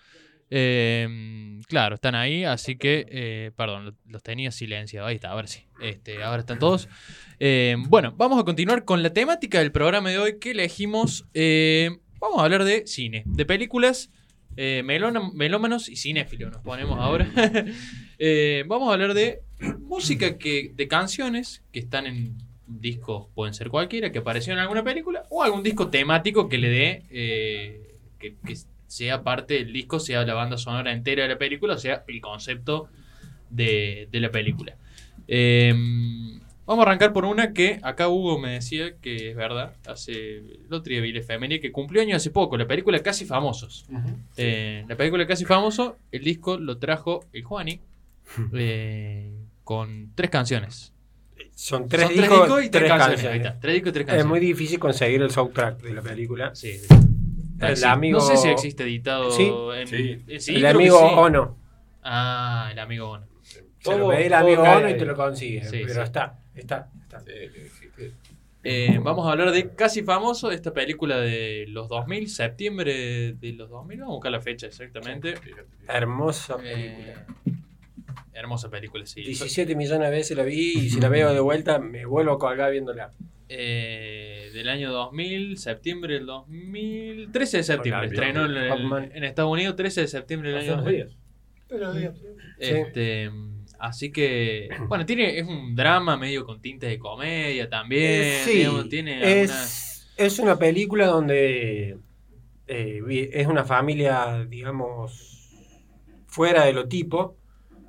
Eh, claro, están ahí, así que, eh, perdón, lo- los tenía silenciados. Ahí está, ahora sí. Este, ahora están todos. Eh, bueno, vamos a continuar con la temática del programa de hoy que elegimos. eh, vamos a hablar de cine, de películas, eh, melona- melómanos y cinéfilos. Nos ponemos ahora. Eh, vamos a hablar de música que, de canciones que están en discos, pueden ser cualquiera, que apareció en alguna película, o algún disco temático que le dé, eh, que, que sea parte del disco, sea la banda sonora entera de la película, o sea el concepto de, de la película. Eh, vamos a arrancar por una que acá Hugo me decía que es verdad, hace el otro día vi la efeméride, que cumplió año hace poco, la película Casi Famosos. Eh, la película Casi Famoso, el disco lo trajo el Juani eh, con tres canciones. Son tres Son discos, y tres, canciones. canciones. Ahí está, tres discos y tres Es canciones. muy difícil conseguir el soundtrack de la película. Sí. El Sí, amigo- No sé si existe editado. Sí. en- Sí. eh, sí, el amigo sí. Ono. Ah, el amigo Ono. Se lo el amigo Ono y te lo consigue. Sí, pero sí. está, está, está. Eh, vamos a hablar de Casi Famoso, esta película de los 2000, septiembre de los 2000. Vamos a buscar la fecha exactamente. Hermosa Eh, película. hermosa película, sí. 17 millones de veces la vi y si la veo de vuelta me vuelvo a colgar viéndola. Eh, del año 2000, septiembre del 2000, 13 de septiembre. Hola, Estrenó en, el- en Estados Unidos 13 de septiembre del año unos 2000. días. Este, así que, bueno, tiene, es un drama medio con tintes de comedia también. Eh, sí, digamos, tiene algunas- es, es una película donde eh, es una familia, digamos, fuera de lo tipo.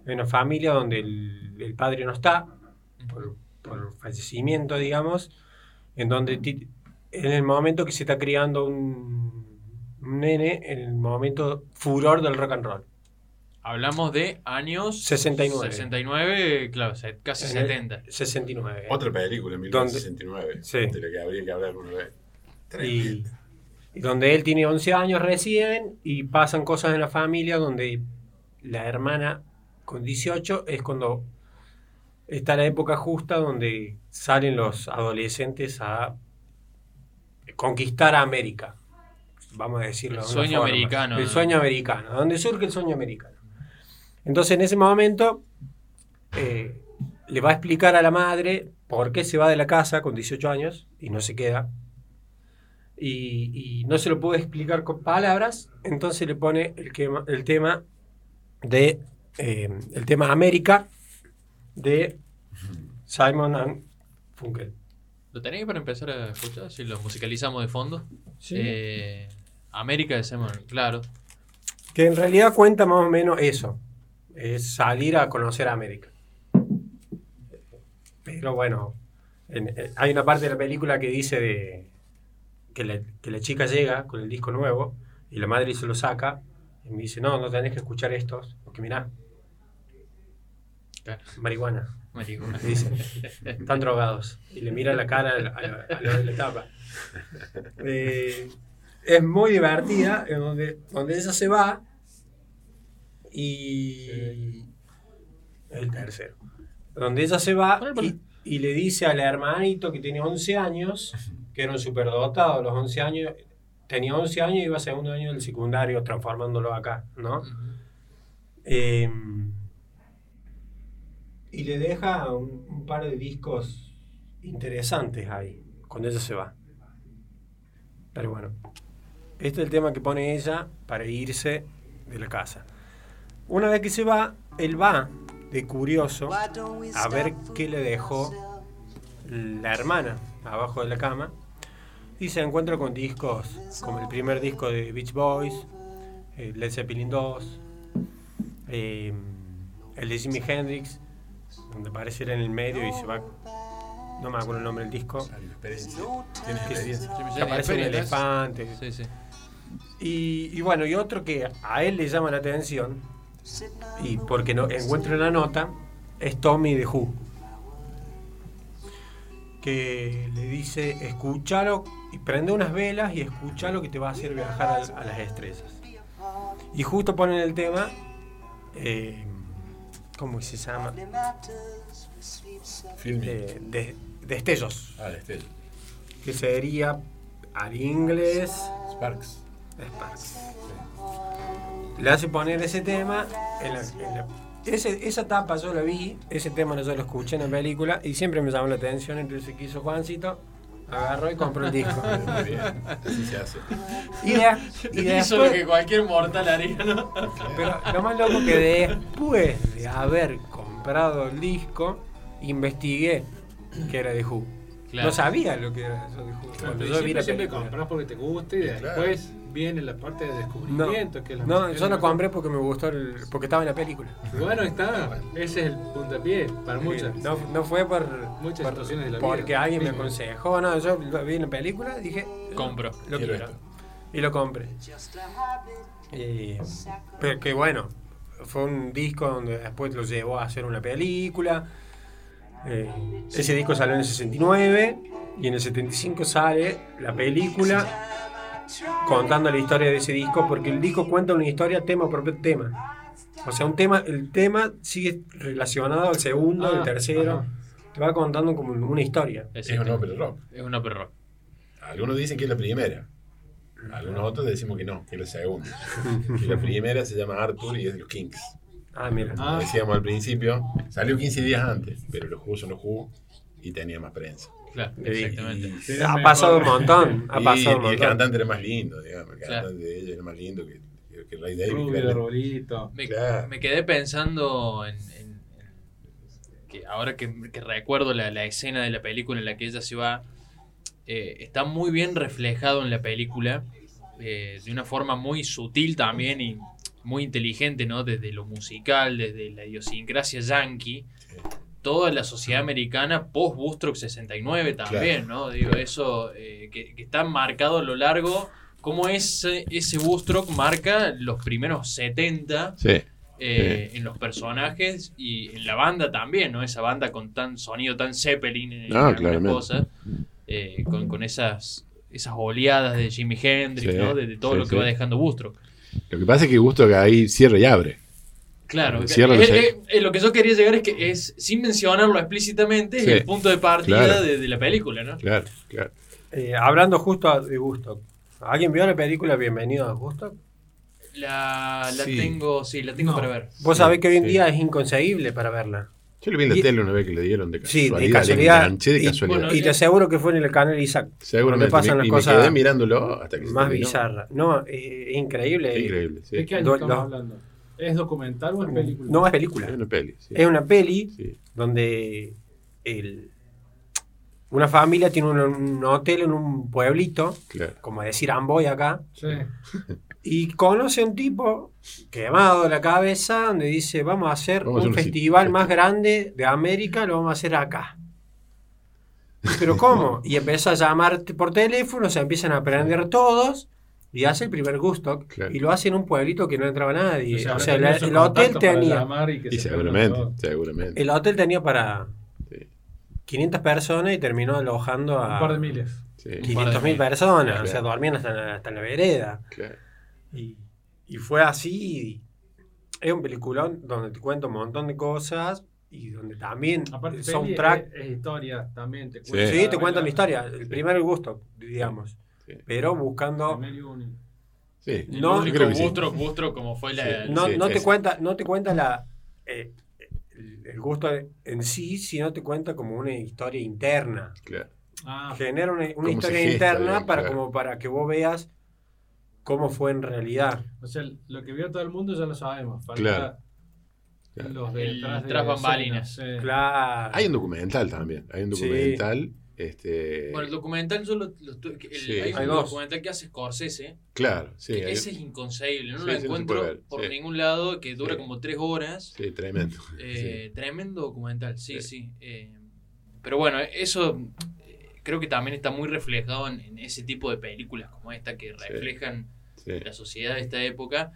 Es una familia donde el, el padre no está por, por fallecimiento, digamos. En donde ti- en el momento que se está criando un, un nene, en el momento furor del rock and roll. Hablamos de años 69. 69, claro, casi En el 70. 69. Otra película, en ¿Dónde? 1969. Sí. De la que habría que hablar alguna vez. y, y donde él tiene 11 años recién y pasan cosas en la familia donde la hermana con 18 es cuando está la época justa donde salen los adolescentes a conquistar a América. Vamos a decirlo. El de sueño forma. americano, El ¿no? sueño americano, donde surge el sueño americano. Entonces en ese momento eh, le va a explicar a la madre por qué se va de la casa con 18 años y no se queda. Y, y no se lo puede explicar con palabras, entonces le pone el, quema- el tema de eh, el tema América de Simon and Funkel. ¿Lo tenéis para empezar a escuchar? Si lo musicalizamos de fondo. Eh, América de Simon, claro. Que en realidad cuenta más o menos eso. Es salir a conocer a América. Pero bueno, en- eh, hay una parte de la película que dice de que la, que la chica llega con el disco nuevo y la madre se lo saca y me dice, no, no tenés que escuchar estos, porque mirá, Claro, marihuana. marihuana. Dice, están drogados. Y le mira la cara a a de la tapa. Eh, es muy divertida, en donde, donde ella se va y... El tercero. Donde ella se va y, y le dice al hermanito que tiene 11 años, que era un superdotado los 11 años, tenía 11 años y iba a segundo año del secundario transformándolo acá, ¿no? Eh, y le deja un, un par de discos interesantes ahí, cuando ella se va. Pero bueno, este es el tema que pone ella para irse de la casa. Una vez que se va, él va de curioso a ver qué le dejó la hermana abajo de la cama y se encuentra con discos como el primer disco de Beach Boys, eh, Led Zeppelin 2, eh, el de Jimi Hendrix, donde aparece en el medio y se va, no me acuerdo el nombre del disco, la experiencia. Que, experiencia. Aparece un elefante. Sí, sí. Y, y bueno, y otro que a él le llama la atención, y porque no encuentra una nota, es Tommy de Who. Que le dice, escúchalo y prende unas velas y escúchalo que te va a hacer viajar a, a las estrellas. Y justo ponen el tema. eh, ¿Cómo se llama? Filming. De, destellos. Ah, este. Que sería al inglés. Sparks. Sparks. Le hace poner ese tema. En la- en la- ese- esa tapa yo la vi, ese tema yo lo escuché en la película y siempre me llamó la atención. Entonces, ¿qué hizo Juancito? Agarró y compró el disco. Muy bien. Así se hace. Y, de- y Hizo lo que después, cualquier mortal haría, ¿no? pero lo más loco que después de haber comprado el disco, investigué que era de Who. Claro. No sabía lo que era eso de Who. Cuando yo siempre compras porque te gusta y Claro. Viene la parte de No, descubrimiento. que es la no yo lo compré porque me gustó, el- porque estaba en la película. Bueno, está. Ese es el puntapié para muchas. No, no fue por, Muchas por- situaciones de la porque vida. alguien me aconsejó. No, yo vi en la película dije, Compro. lo Quiero quiero. esto. Y lo compré. Y- pero que bueno, fue un disco donde después lo llevó a hacer una película. Eh, ese disco salió en el 69 y en el 75 sale la película contando la historia de ese disco porque el disco cuenta una historia tema por tema. O sea, un tema, el tema sigue relacionado al segundo, al Ah, tercero. ajá. Te va contando como una historia. Es un ópera rock. Es una perro. Algunos dicen que es la primera. Algunos otros decimos que no, que es la segunda. que la primera se llama Arthur y es de los Kings. Ah, mira. Ah. Como decíamos al principio, salió 15 días antes, pero los jugos son los jugos y tenía más prensa. Claro, exactamente. y- ha pasado un montón. Ha y, pasado un y el montón. cantante era más lindo, digamos. El Claro. cantante de ella era más lindo que, que, que Ray David. Rubio, que era- arbolito. Me, Claro. me quedé pensando en, en- en- que ahora que, que recuerdo la, la escena de la película en la que ella se va, eh, está muy bien reflejado en la película, eh, de una forma muy sutil también y muy inteligente, ¿no? Desde lo musical, desde la idiosincrasia yankee, toda la sociedad americana post Bustrock 69 también, ¿no? Digo, eso eh, que, que está marcado a lo largo, como ese, ese Bustrock marca los primeros 70 Sí. eh, en los personajes y en la banda también, ¿no? Esa banda con tan sonido tan Zeppelin en, en No, claramente. cosas, eh, con, con esas esas oleadas de Jimi Hendrix, Sí, ¿no? De, de todo lo que va dejando Bustro. Lo que pasa es que que ahí cierra y abre. Claro, eh, eh, eh, lo que yo quería llegar es que es, sin mencionarlo explícitamente, Sí, es el punto de partida claro. de, de la película, ¿no? Claro, claro. Eh, hablando justo de Gusto. ¿Alguien vio la película Bienvenido a Gusto? La, la Sí. tengo, sí, la tengo No. para ver. Vos Sí, sabés que hoy en sí. día es inconseguible para verla. Yo lo vi en la Y- tele una vez que le dieron de Sí, de casualidad. enganché de Y- casualidad. bueno, Y te aseguro que fue en el canal Isaac. Seguramente. donde pasan las y cosas me quedé mirándolo hasta que se Más bizarra. No, eh, es increíble. Increíble, sí. ¿De qué año Do- estamos no. hablando? ¿Es documental o es película? No es película. Es una peli, sí. Es una peli Sí, donde el- una familia tiene un, un hotel en un pueblito, claro. como decir Amboy acá, Sí. y conoce a un tipo quemado de la cabeza donde dice, vamos a hacer Vamos a hacer un un festival más grande de América, lo vamos a hacer acá. ¿Pero cómo? Y empieza a llamar por teléfono, se empiezan a aprender todos y hace el primer gusto. Claro. Y lo hace en un pueblito que no entraba nadie. O sea, el, hotel tenía... llamar y que Y se seguramente, seguramente. El hotel tenía para Sí, 500 personas y terminó alojando a Un par de miles. sí, 500 mil personas. Claro. O sea, dormían hasta en la, hasta en la vereda. claro. Y, y fue así. es un peliculón donde te cuento un montón de cosas y donde también Aparte, el soundtrack. es, es historia también. Te Sí. cuenta Sí, te cuentan la la historia. El primer gusto, digamos. Sí. Pero buscando. Sí, El No, único creo que sí. Bustro, Bustro como fue la... Sí. No, no te sí. cuenta, no te cuenta la. eh, el, gusto en sí, sino te cuenta como una historia interna. claro. Ah, genera una, historia gesta, interna para claro. como para que vos veas cómo fue en realidad. o sea, lo que vio todo el mundo ya lo sabemos. Falta Claro. Claro. los El de tras escena, bambalinas. sí. Claro. Hay un documental también. Hay un Sí. Este, Bueno, el documental yo lo, el- Sí. hay un dos. documental que hace Scorsese, Claro, sí. que hay- ese es inconcebible, no Sí, lo no encuentro por ningún lado, que dura como tres horas. sí, tremendo. Eh, Tremendo documental, sí, sí. Eh, pero bueno, eso eh, creo que también está muy reflejado en, en ese tipo de películas como esta que reflejan la sociedad de esta época.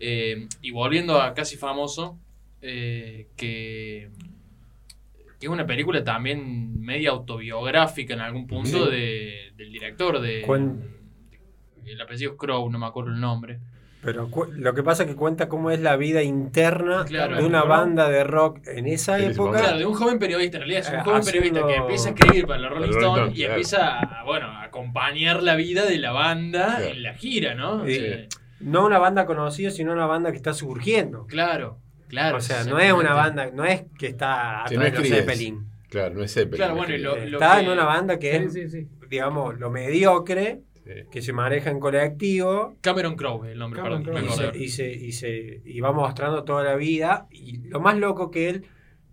Eh, y volviendo a Casi Famoso, que, que es una película también media autobiográfica en algún punto Sí. de- del director de... Cuen- El apellido es Crow, no me acuerdo el nombre. Pero lo que pasa es que cuenta cómo es la vida interna Claro, de una ¿no? banda de rock en esa época. Claro, de un joven periodista, en realidad es un Eh, joven haciendo- periodista que empieza a escribir para los Rolling Stones, y claro. empieza a, bueno, a acompañar la vida de la banda Claro. en la gira, ¿no? Sí. No una banda conocida, sino una banda que está surgiendo. claro, claro. o sea, no es una banda, no es que está atrás no es de. Zeppelin. Claro, no es Zeppelin. Claro, bueno, lo-. Está que- en una banda que Sí, es, sí, sí. digamos, lo mediocre, Sí. que se maneja en colectivo Cameron Crowe es el nombre, Cameron perdón. Crowe, y se, y, se, y, se- y va mostrando toda la vida. Y lo más loco que él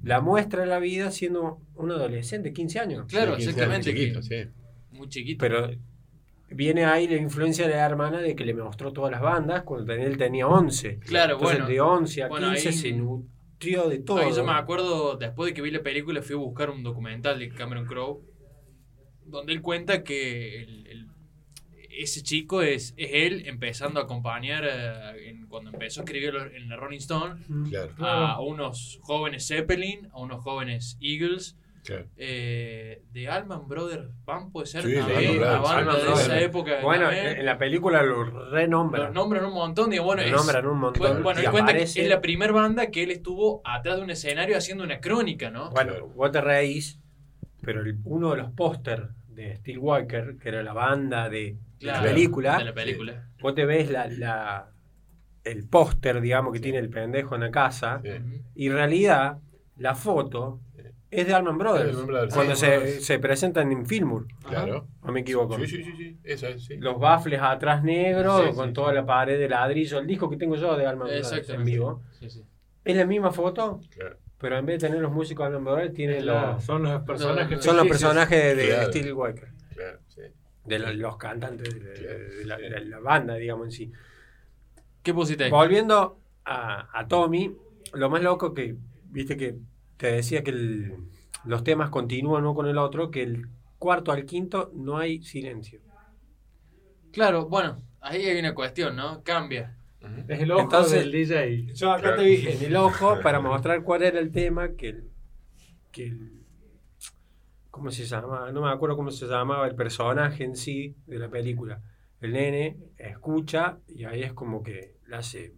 la muestra la vida siendo un adolescente, 15 años. Claro, Sí, 15 exactamente. años, chiquito, que- sí. Muy chiquito. Pero viene ahí la influencia de la hermana de que le mostró todas las bandas cuando él tenía 11. Claro, Entonces, bueno. de 11 a Bueno, 15 ahí- se nutrió de todo. Ahí yo me acuerdo, después de que vi la película, fui a buscar un documental de Cameron Crowe, donde él cuenta que el- el- ese chico es, es él empezando a acompañar, eh, en- cuando empezó a escribir en la Rolling Stone, Claro, a unos jóvenes Zeppelin, a unos jóvenes Eagles, claro. eh, de Allman Brothers Band, puede ser Sí, una banda de Brothers. esa época. Bueno, en la película lo renombran. Los nombran un montón, digo, bueno, Lo es- nombran un montón. bueno, y él cuenta que aparece- es la primera banda que él estuvo atrás de un escenario haciendo una crónica, ¿no? Bueno, Claro. Walter Reis, pero el- uno de los póster de Steel Walker, que era la banda de Claro, la película, De la película. vos te ves la, la- el póster, digamos, que tiene el pendejo en la casa, y en realidad la foto es de Allman Brothers, cuando sí, se, Brothers. se presentan en Fillmore, Claro. no me equivoco. Sí, sí, sí, sí. Eso es, sí. Los baffles atrás negros, Sí, con sí. toda la pared de ladrillo, el disco que tengo yo de Allman Brothers en vivo. Sí, sí. Es la misma foto, Claro. pero en vez de tener los músicos de Allman Brothers, tiene los, Son los personajes. son los personajes de, de Claro. Steel Walker. Claro, sí. de lo- los cantantes de, de- Claro, de la, sí. de la banda, digamos en sí. ¿Qué pusiste ahí? Volviendo a, a Tommy, lo más loco que, viste que te decía que el- los temas continúan uno con el otro, que el cuarto al quinto no hay silencio. Claro, bueno, ahí hay una cuestión, ¿no? Cambia. Es el ojo Entonces- del DJ. Yo acá Claro. te dije en el ojo para mostrar cuál era el tema que el, que el- ¿cómo se llama? No me acuerdo cómo se llamaba el personaje en sí de la película. El nene escucha y ahí es como que le hace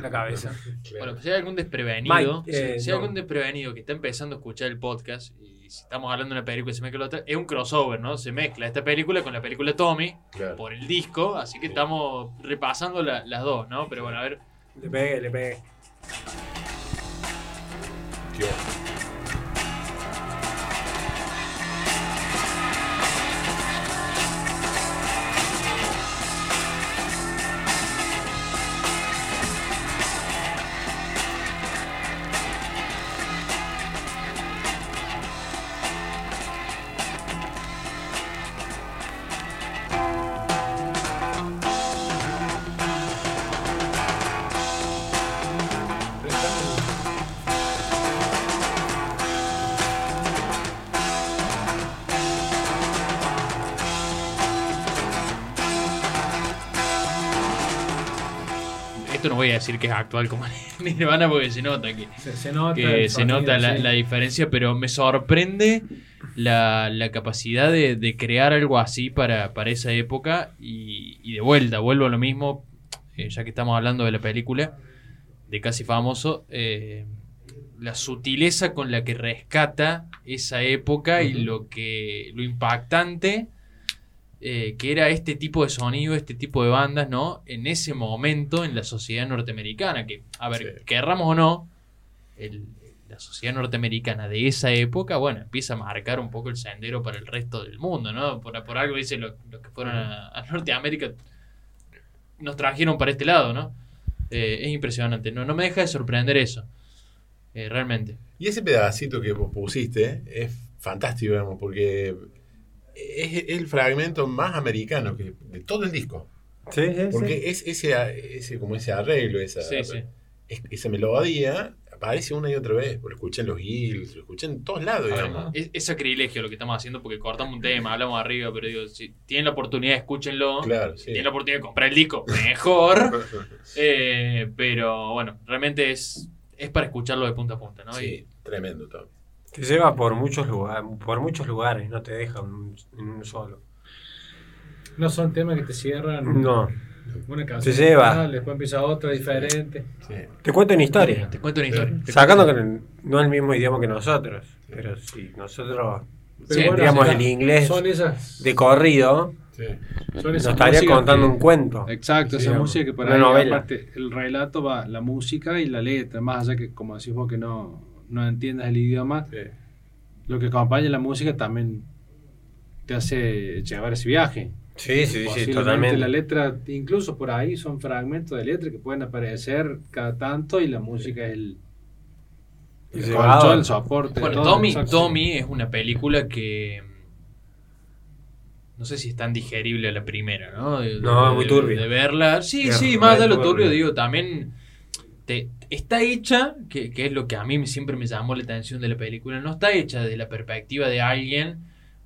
la cabeza. Bueno, pues si hay algún desprevenido, Mike, eh, si hay no. algún desprevenido que está empezando a escuchar el podcast y si estamos hablando de una película y se mezcla la otra, es un crossover, ¿no? Se mezcla esta película con la película Tommy Claro. por el disco, así que Sí. estamos repasando la- las dos, ¿no? Pero bueno, a ver, Le pegué, le pegué. Tío. Esto no voy a decir que es actual como Nirvana porque se nota que, Se, se nota. que el se sonido, nota la, sí. la diferencia, pero me sorprende la, la capacidad de, de crear algo así para, para esa época y, y de vuelta, vuelvo a lo mismo, eh, ya que estamos hablando de la película de Casi Famoso, eh, la sutileza con la que rescata esa época y lo que lo impactante eh, que era este tipo de sonido, este tipo de bandas, ¿no? En ese momento en la sociedad norteamericana, que, a ver, Sí. querramos o no, el- la sociedad norteamericana de esa época, bueno, empieza a marcar un poco el sendero para el resto del mundo, ¿no? Por, por algo dicen los, los que fueron a, a Norteamérica, nos trajeron para este lado, ¿no? Eh, es impresionante, no, no me deja de sorprender eso, eh, realmente. Y ese pedacito que vos pusiste es fantástico, digamos, porque es el fragmento más americano que, de todo el disco. Sí, sí, Porque es ese, ese, como ese arreglo, esa, Sí, sí. es- esa melodía, aparece una y otra vez. Lo escuché en los Hills, lo escuché en todos lados, ver, digamos. es, es sacrilegio lo que estamos haciendo porque cortamos un tema, hablamos arriba, pero digo, si tienen la oportunidad, escúchenlo. Claro, Si sí. tienen la oportunidad de comprar el disco, mejor. Eh, pero bueno, realmente es, es para escucharlo de punta a punta, ¿no? Sí, tremendo, Tom. Te lleva por muchos lugares, por muchos lugares, no te deja un- en un solo. No son temas que te cierran. No. Una canción. Se lleva. final, Después empieza otra diferente. Sí. Te cuento una historia. Te cuento una historia. Te Sacando que no es el mismo idioma que nosotros, pero si nosotros Sí, digamos sí, el inglés Son esas. de corrido, Sí. son nos estaría contando que- un cuento. Exacto, esa digamos, música que por una ahí, novela. aparte, el relato va la música y la letra, más allá que, como decís vos, que no, no entiendas el idioma, Sí. lo que acompaña la música también te hace llevar ese viaje. Sí, sí, sí, totalmente. La letra, incluso por ahí son fragmentos de letra que pueden aparecer cada tanto y la música es el, El colchón, el soporte. Bueno, todo, Tommy. Tommy es una película que. No sé si es tan digerible a la primera, ¿no? De, No, de- muy turbia. De verla. Sí, sí, más allá de lo turbio, digo, también. Te- está hecha, que, que es lo que a mí siempre me llamó la atención de la película, no está hecha desde la perspectiva de alguien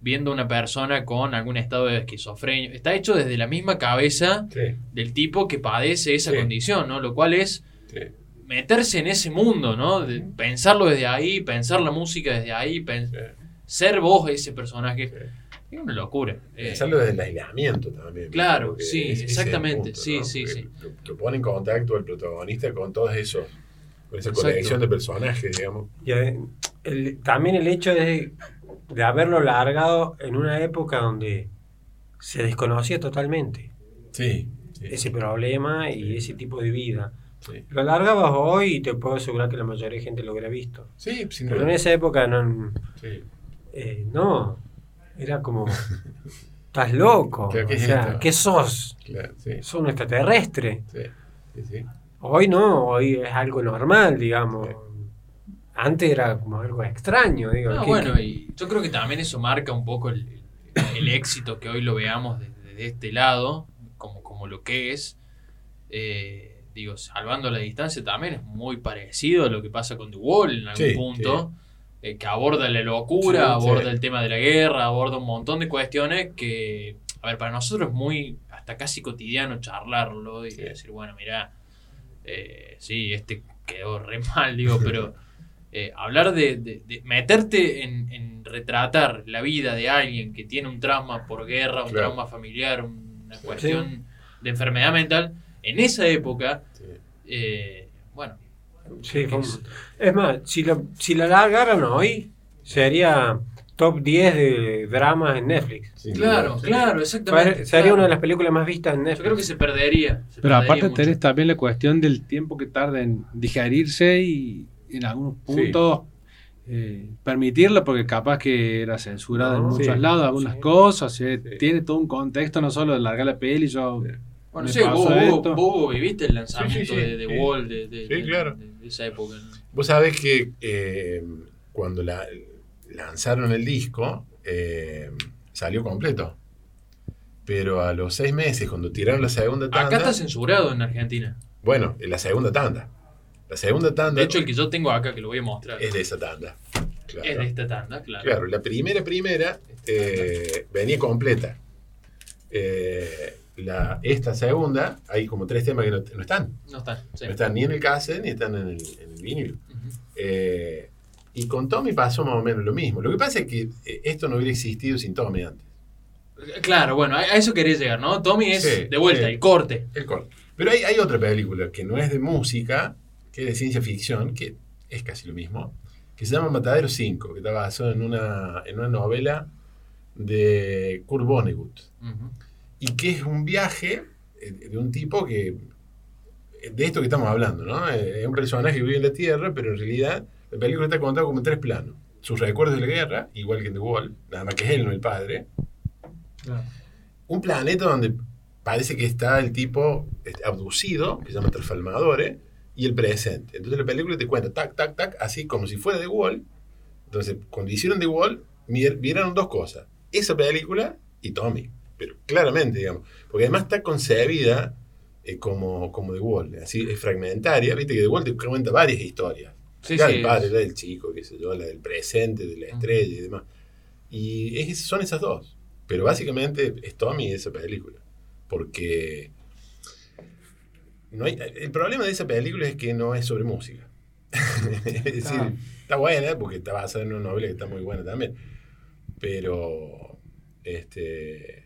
viendo a una persona con algún estado de esquizofrenia. Está hecho desde la misma cabeza Sí. del tipo que padece esa Sí. condición, ¿no? Lo cual es Sí. meterse en ese mundo, ¿no? De pensarlo desde ahí, pensar la música desde ahí, ser vos ese personaje. Sí. Es una locura. Eh, Pensarlo desde el aislamiento también. Claro, sí, es exactamente, sí, sí, Porque sí. Lo, lo pone en contacto el protagonista con todos esos, con esa Exacto. colección de personajes, digamos. Y, el- también el hecho de, de haberlo largado en una época donde se desconocía totalmente Sí, sí. ese problema y ese tipo de vida. sí. Lo largabas hoy y te puedo asegurar que la mayoría de gente lo hubiera visto. Sí, sin Pero en esa época no, Sí. eh, no era como, estás loco. ¿qué o sea? ¿qué sos? Claro, sí, ¿Sos un extraterrestre? sí, sí, sí. Hoy no, hoy es algo normal, digamos. Sí. Antes era como algo extraño, digo. no, ¿qué- bueno, y yo creo que también eso marca un poco el, el éxito que hoy lo veamos desde, desde este lado, como, como lo que es. Eh, digo, salvando la distancia también es muy parecido a lo que pasa con The Wall en algún Sí, punto. Eh, que aborda la locura, Sí, aborda sí. el tema de la guerra, aborda un montón de cuestiones que, a ver, para nosotros es muy, hasta casi cotidiano charlarlo y Sí. decir, bueno, mira, eh, sí, este quedó re mal, digo, pero eh, hablar de, de- de meterte en, en retratar la vida de alguien que tiene un trauma por guerra, un Claro. trauma familiar, una cuestión de enfermedad mental, en esa época, eh, bueno, Sí, es más, si lo, si la largaran hoy, sería top 10 de dramas en Netflix. Claro, sí. claro, exactamente. Sería claro. una de las películas más vistas en Netflix. Yo creo que se perdería. se Pero perdería aparte mucho. tenés también la cuestión del tiempo que tarda en digerirse y en algunos puntos eh, permitirlo, porque capaz que era censurada en No, muchos sí, lados algunas sí. cosas, eh, Sí. tiene todo un contexto, no solo de largar la peli, yo... Bueno, sí, vos, vos- viviste el lanzamiento Sí, sí, sí, de, de. Wall de, de- claro. esa época. ¿no? Vos sabés que eh, cuando la, lanzaron el disco, eh, salió completo. Pero a los seis meses, cuando tiraron la segunda tanda. Acá está censurado en Argentina. Bueno, en la segunda tanda. La segunda tanda De hecho, el que yo tengo acá, que lo voy a mostrar, es de esa tanda. Claro. es de esta tanda, claro. Claro, la primera, primera eh, venía completa. Eh, la, esta segunda, hay como tres temas que no, no están. No está. sí. No están ni en el cassette ni están en el, en el. Ujú. Eh, y con Tommy pasó más o menos lo mismo. Lo que pasa es que eh, esto no hubiera existido sin Tommy antes. Claro, bueno, a eso querés llegar, ¿no? Tommy es Sí, de vuelta, sí. el corte. El corte. Pero hay, hay otra película que no es de música, que es de ciencia ficción, que es casi lo mismo, que se llama Matadero 5, que está basado en una, en una novela de Kurt Vonnegut. Y que es un viaje eh, de un tipo que. De esto que estamos hablando, ¿no? Eh, Es un personaje que vive en la Tierra, pero en realidad la película está contada como en tres planos. Sus recuerdos de la guerra, igual que en The Wall, nada más que es él, no el padre. Un planeta donde parece que está el tipo este, abducido, que se llama Trasfalmadore, y el presente. Entonces la película te cuenta, tac, tac, tac, así como si fuera The Wall. Entonces, cuando hicieron The Wall, vieron dos cosas. Esa película y Tommy. Pero claramente, digamos. Porque además está concebida eh, como, como The Wall. Así es fragmentaria. Viste que The Wall te cuenta varias historias. Sí, la sí, del padre, es- la del chico, qué sé yo, la del presente, de la estrella y demás. Y es- son esas dos. Pero básicamente es Tommy esa película. Porque no hay, el problema de esa película es que no es sobre música. es decir, Ah. está buena porque está basada en una novela que está muy buena también. Pero este,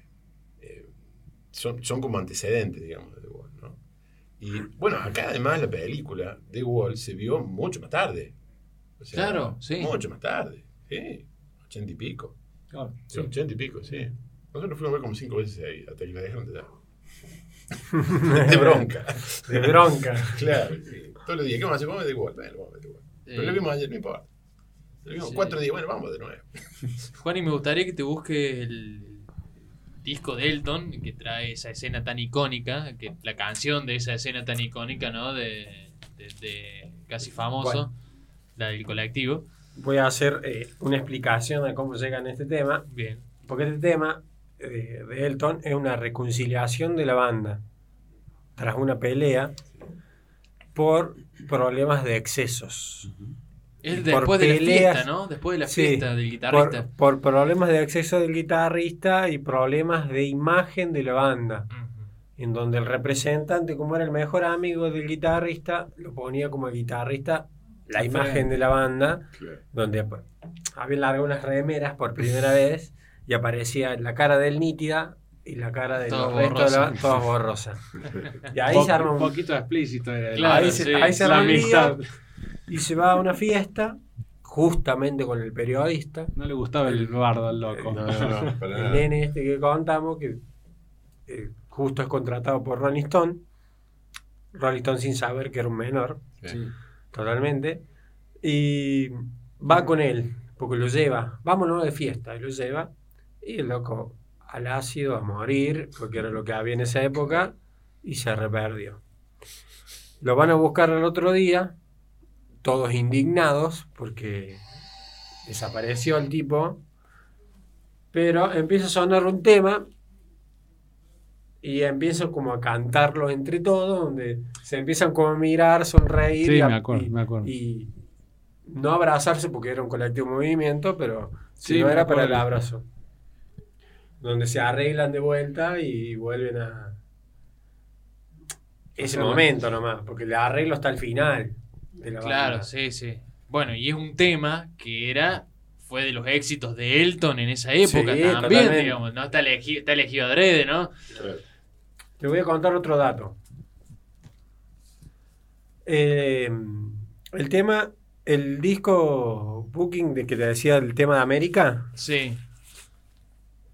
son, son como antecedentes, digamos, de The Wall, ¿no? Y bueno, acá además la película The Wall se vio mucho más tarde. O sea, Claro, sí. Mucho más tarde, sí. Ochenta y pico. Claro. Sí, ochenta y pico, sí. Nosotros fuimos a ver como cinco veces ahí, hasta que la dejaron de dar. de bronca. De bronca. Claro, sí. Todos los días, ¿qué vamos a hacer? Vamos a ver The Wall. Bueno, vamos a ver The Wall. Pero Eh, lo vimos ayer, no importa. Lo vimos Sí. cuatro días, bueno, vamos de nuevo. Juan, y me gustaría que te busques el disco de Elton que trae esa escena tan icónica, que la canción de esa escena tan icónica, ¿no? De, de- de casi famoso, la del colectivo. Voy a hacer eh, una explicación de cómo llegan a este tema. Bien. Porque este tema eh, de Elton es una reconciliación de la banda tras una pelea por problemas de excesos. Es después de la peleas. fiesta, ¿no? Después de la Sí, fiesta del guitarrista. por problemas de exceso del guitarrista y problemas de imagen de la banda. En donde el representante, como era el mejor amigo del guitarrista, lo ponía como el guitarrista la imagen de la banda. donde pues, había largado unas remeras por primera vez y aparecía la cara del nítida y la cara de Todo los restos de la borrosa. todas borrosas. Y ahí Po- se arma un poquito explícito era el- Claro, ahí se, sí. ahí se la arma un lío amistad. Y se va a una fiesta justamente con el periodista, No le gustaba el bardo al loco. No, no, no, para el nada. nene este que contamos que eh, justo es contratado por Rolling Stone. Rolling Stone sin saber que era un menor, Sí. totalmente. Y va con él, porque lo lleva, vámonos de fiesta, y lo lleva. Y el loco al ácido a morir, porque era lo que había en esa época, y se reperdió. Lo van a buscar al otro día, todos indignados, porque desapareció el tipo. Pero empieza a sonar un tema y empiezan como a cantarlo entre todos, donde se empiezan como a mirar, sonreír Sí, y, a- me acuerdo, y- me acuerdo. y no abrazarse porque era un colectivo movimiento, pero Sí, si no era para el abrazo. Donde se arreglan de vuelta y vuelven a ese momento nomás, porque el arreglo está al final de la Claro, banda. sí, sí. Bueno, y es un tema que era fue de los éxitos de Elton en esa época Sí, también, totalmente. digamos, ¿no? Está, elegi- está elegido adrede, ¿no? Te voy a contar otro dato. Eh, el tema, el disco Booking de que te decía el tema de América, Sí.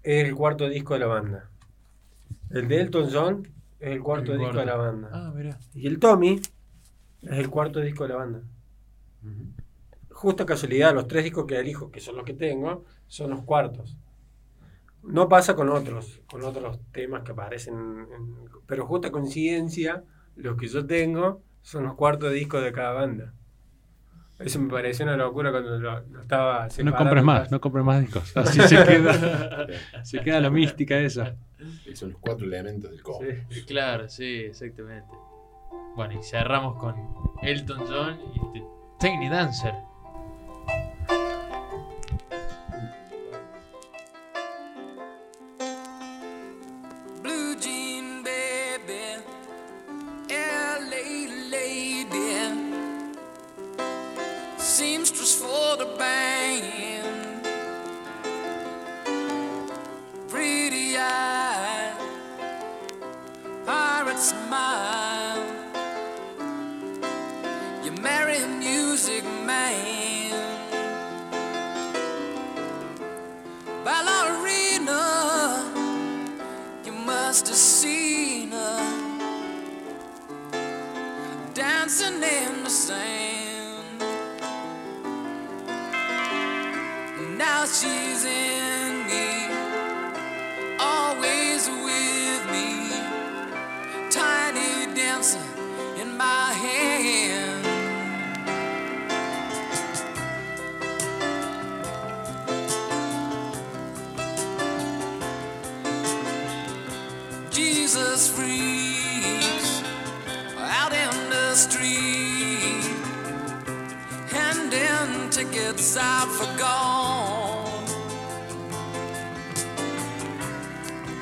es el cuarto disco de la banda. El de Elton John es el cuarto El disco de la banda. Ah, mira. Y el Tommy es el cuarto disco de la banda. Justa casualidad, los tres discos que elijo, que son los que tengo, son los cuartos. No pasa con otros, con otros temas que aparecen, en- pero justa coincidencia, los que yo tengo son los cuartos discos de cada banda. Eso me pareció una locura cuando lo, lo estaba No compres más, no compres más discos. Así se queda, se queda la mística esa. Y son los cuatro elementos del combo. Sí. Claro, sí, exactamente. Bueno, y cerramos con Elton John y este Tiny Dancer.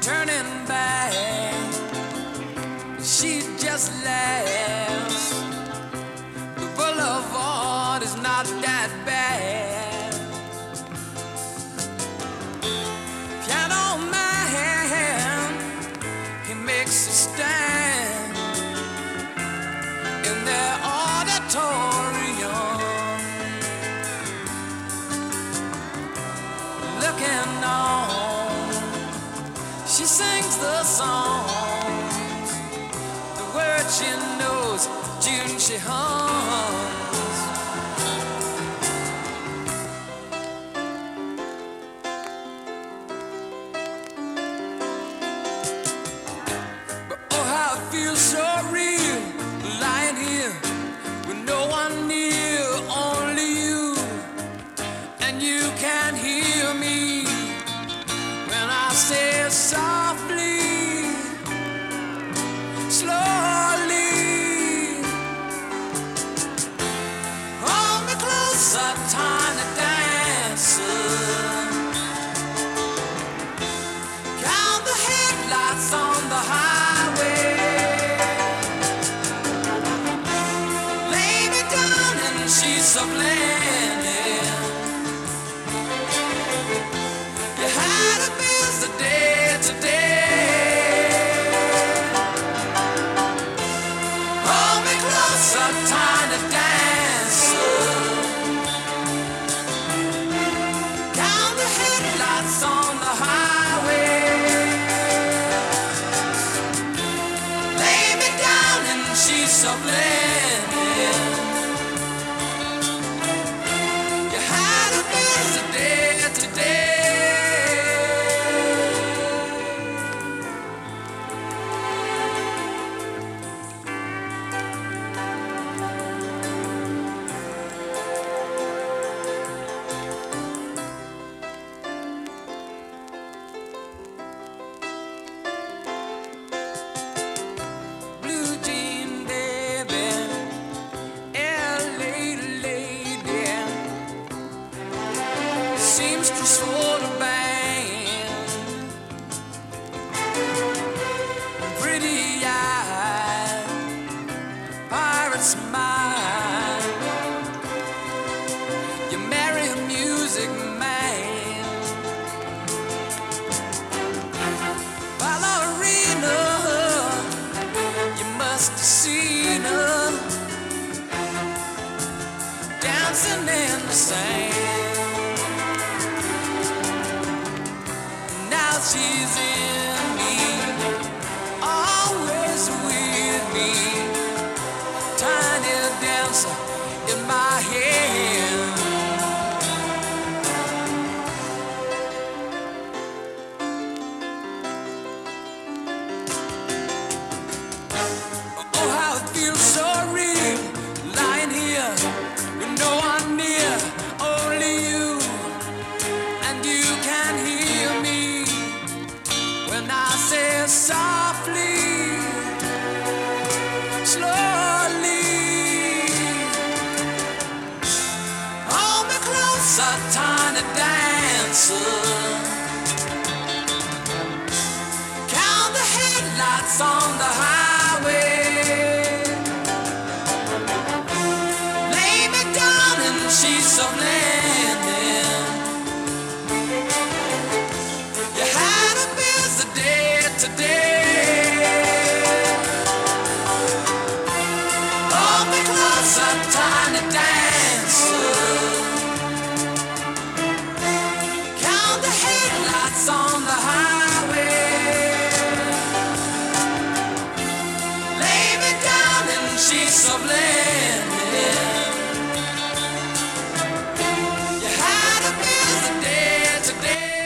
Turning home.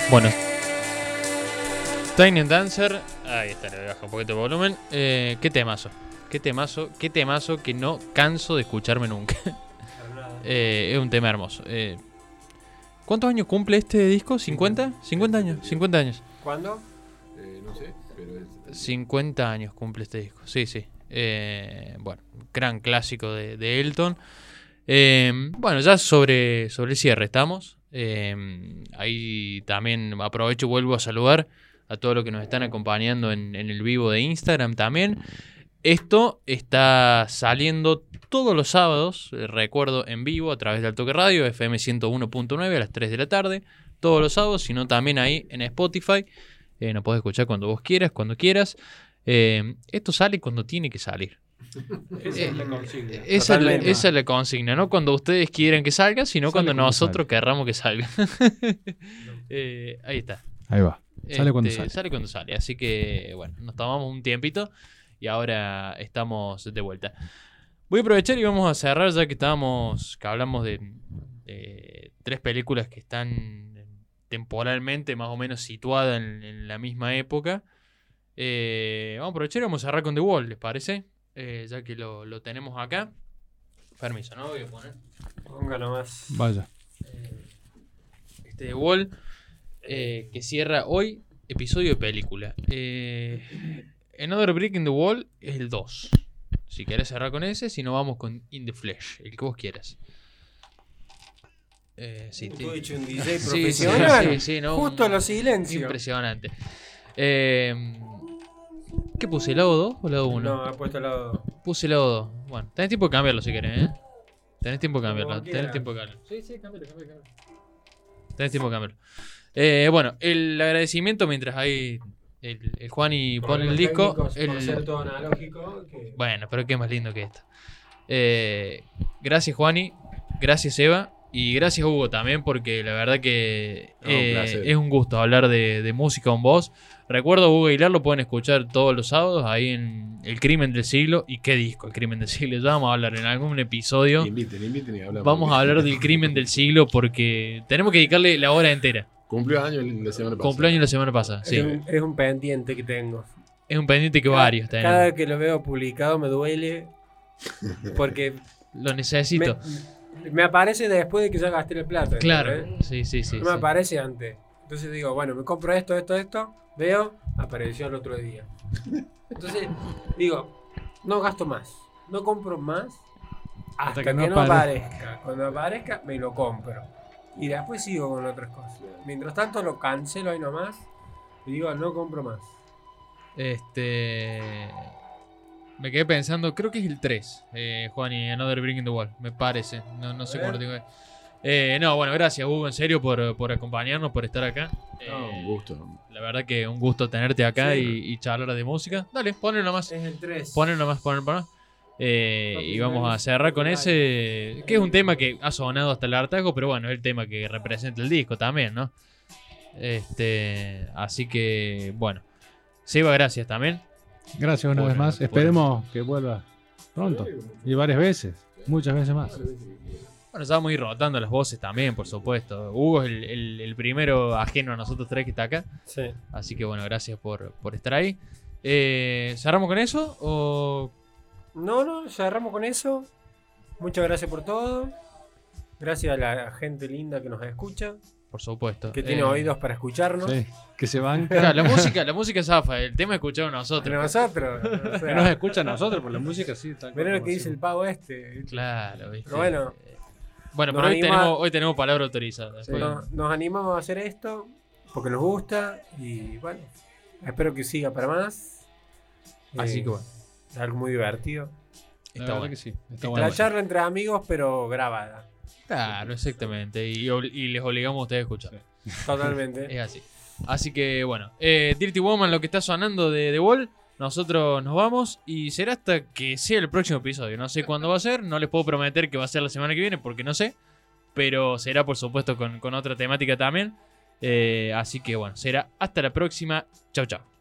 Bueno. Tiny Dancer. Ahí está, le bajar un poquito el volumen. Eh, qué temazo. Qué temazo. Qué temazo que no canso de escucharme nunca. Eh, es un tema hermoso. Eh, ¿Cuántos años cumple este disco? ¿50? 50 años. 50 años. ¿Cuándo? Eh, no sé, pero es- 50 años cumple este disco. Sí, sí. Bueno, gran clásico de, de Elton. Bueno, ya sobre, sobre el cierre estamos. Eh, ahí también aprovecho y vuelvo a saludar a todos los que nos están acompañando en, el vivo de Instagram también. Esto está saliendo todos los sábados, eh, recuerdo, en vivo a través de Altoque Radio, FM 101.9 a las 3 de la tarde, todos los sábados, sino también ahí en Spotify. Eh, nos podés escuchar cuando vos quieras, cuando quieras. Eh, esto sale cuando tiene que salir. Esa es la consigna. Esa es, la, Totalmente. esa es la consigna, no cuando ustedes quieren que salga, sino Sale cuando cuando nosotros querramos que salga. Eh, ahí está. Ahí va. Sale cuando Este, sale. cuando sale. Así que, bueno, nos tomamos un tiempito y ahora estamos de vuelta. Voy a aprovechar y vamos a cerrar ya que estábamos, que hablamos de, de tres películas que están temporalmente más o menos situadas en, en la misma época. Eh, vamos a aprovechar y vamos a cerrar con The Wall, ¿les parece? Eh, ya que lo, lo tenemos acá. Permiso, ¿no? Voy a poner Ponga nomás. Vaya. este The Wall, eh, que cierra hoy episodio de película. Eh, Another Brick in the Wall es el 2. Si quieres cerrar con ese, si no vamos con In the Flesh, el que vos quieras. Eh, sí, Tú ti- hecho un DJ Sí, profesional. sí, sí, no, Justo un- los silencios. Impresionante. Eh, ¿Qué puse? ¿Lado 2 o lado 1? No, ha puesto lado. Puse lado 2. Bueno, tenés tiempo de cambiarlo si querés, ¿eh? Tenés tiempo de cambiarlo. Tenés tiempo de cambiarlo. Sí, sí, cámbialo, cámbialo, cámbialo. Tenés tiempo de cambiarlo. Eh, bueno, el agradecimiento mientras hay el, el Juan y pone el disco. el- todo analógico. que- Bueno, pero qué más lindo que esto. Eh, gracias, Juani. Gracias, Eva. Y gracias, Hugo, también, porque la verdad que No, eh, es un gusto hablar de, de música con vos. Recuerdo, Hugo Aguilar lo pueden escuchar todos los sábados ahí en El Crimen del Siglo. ¿Y qué disco? El Crimen del Siglo. Ya vamos a hablar en algún episodio. Inviten, inviten y hablamos. Vamos a hablar del Crimen del Siglo porque tenemos que dedicarle la hora entera. Cumplió años la semana pasada. Cumpleaños la semana pasada. Sí. Es, un, es un pendiente que tengo. Es un pendiente que varios Cada tenemos. vez que lo veo publicado me duele. Porque Lo necesito. me, me aparece después de que ya gasté el plata. Claro. Sí, sí, sí. no me sí. aparece antes. Entonces digo, bueno, me compro esto, esto, esto. Veo, apareció el otro día. Entonces digo, no gasto más. No compro más hasta, que que, no no apare- aparezca. Cuando aparezca, me lo compro. Y después sigo con otras cosas. Mientras tanto, lo cancelo ahí nomás. Y digo, no compro más. Este. Me quedé pensando, creo que es el 3, eh, Juan y Another Bring in the Wall, me parece. No, no sé cómo lo ahí. Eh, no, bueno, gracias Hugo, en serio, por, por acompañarnos, por estar acá. No, Eh, un gusto. La verdad que un gusto tenerte acá Sí. y, y charlar de música. Dale, ponelo nomás. Es el 3. Ponelo nomás, ponelo nomás. Eh, y vamos a cerrar con ese, que es un tema que ha sonado hasta el hartazgo, pero bueno, es el tema que representa el disco también, ¿no? Este, así que, bueno. Seba, gracias también. Gracias una Bueno, vez más. Esperemos que vuelva pronto. Y varias veces. Muchas veces más. Bueno, ya vamos a ir rotando las voces también, por supuesto. Hugo es el, el- el primero ajeno a nosotros tres que está acá. Sí. Así que bueno, gracias por, por estar ahí. Eh, ¿Cerramos con eso? O... No, no, cerramos con eso. Muchas gracias por todo. Gracias a la gente linda que nos escucha, Por supuesto. que tiene Eh, oídos para escucharnos. Sí. Que se van. Claro, la música, la música zafa, el tema es escuchar a nosotros. Nosotros. o sea, nos escuchan a nosotros por la música, sí. Mirá lo que dice el pavo este. Claro, ¿viste? Pero bueno. Bueno, pero hoy anima- tenemos, hoy tenemos palabra autorizada. Sí, nos, nos animamos a hacer esto porque nos gusta y bueno, espero que siga para más. Así Eh, que bueno, es algo muy divertido. Está bueno. que sí. Está Está bueno. La charla entre amigos, pero grabada. Claro, exactamente. Y, les obligamos a ustedes a escuchar. Totalmente. Es así. Así que bueno, eh, Dirty Woman, lo que está sonando de The Wall, nosotros nos vamos y será hasta que sea el próximo episodio. No sé cuándo va a ser, no les puedo prometer que va a ser la semana que viene porque no sé, pero será por supuesto con, con otra temática también. Eh, así que bueno, será hasta la próxima. Chau, chau.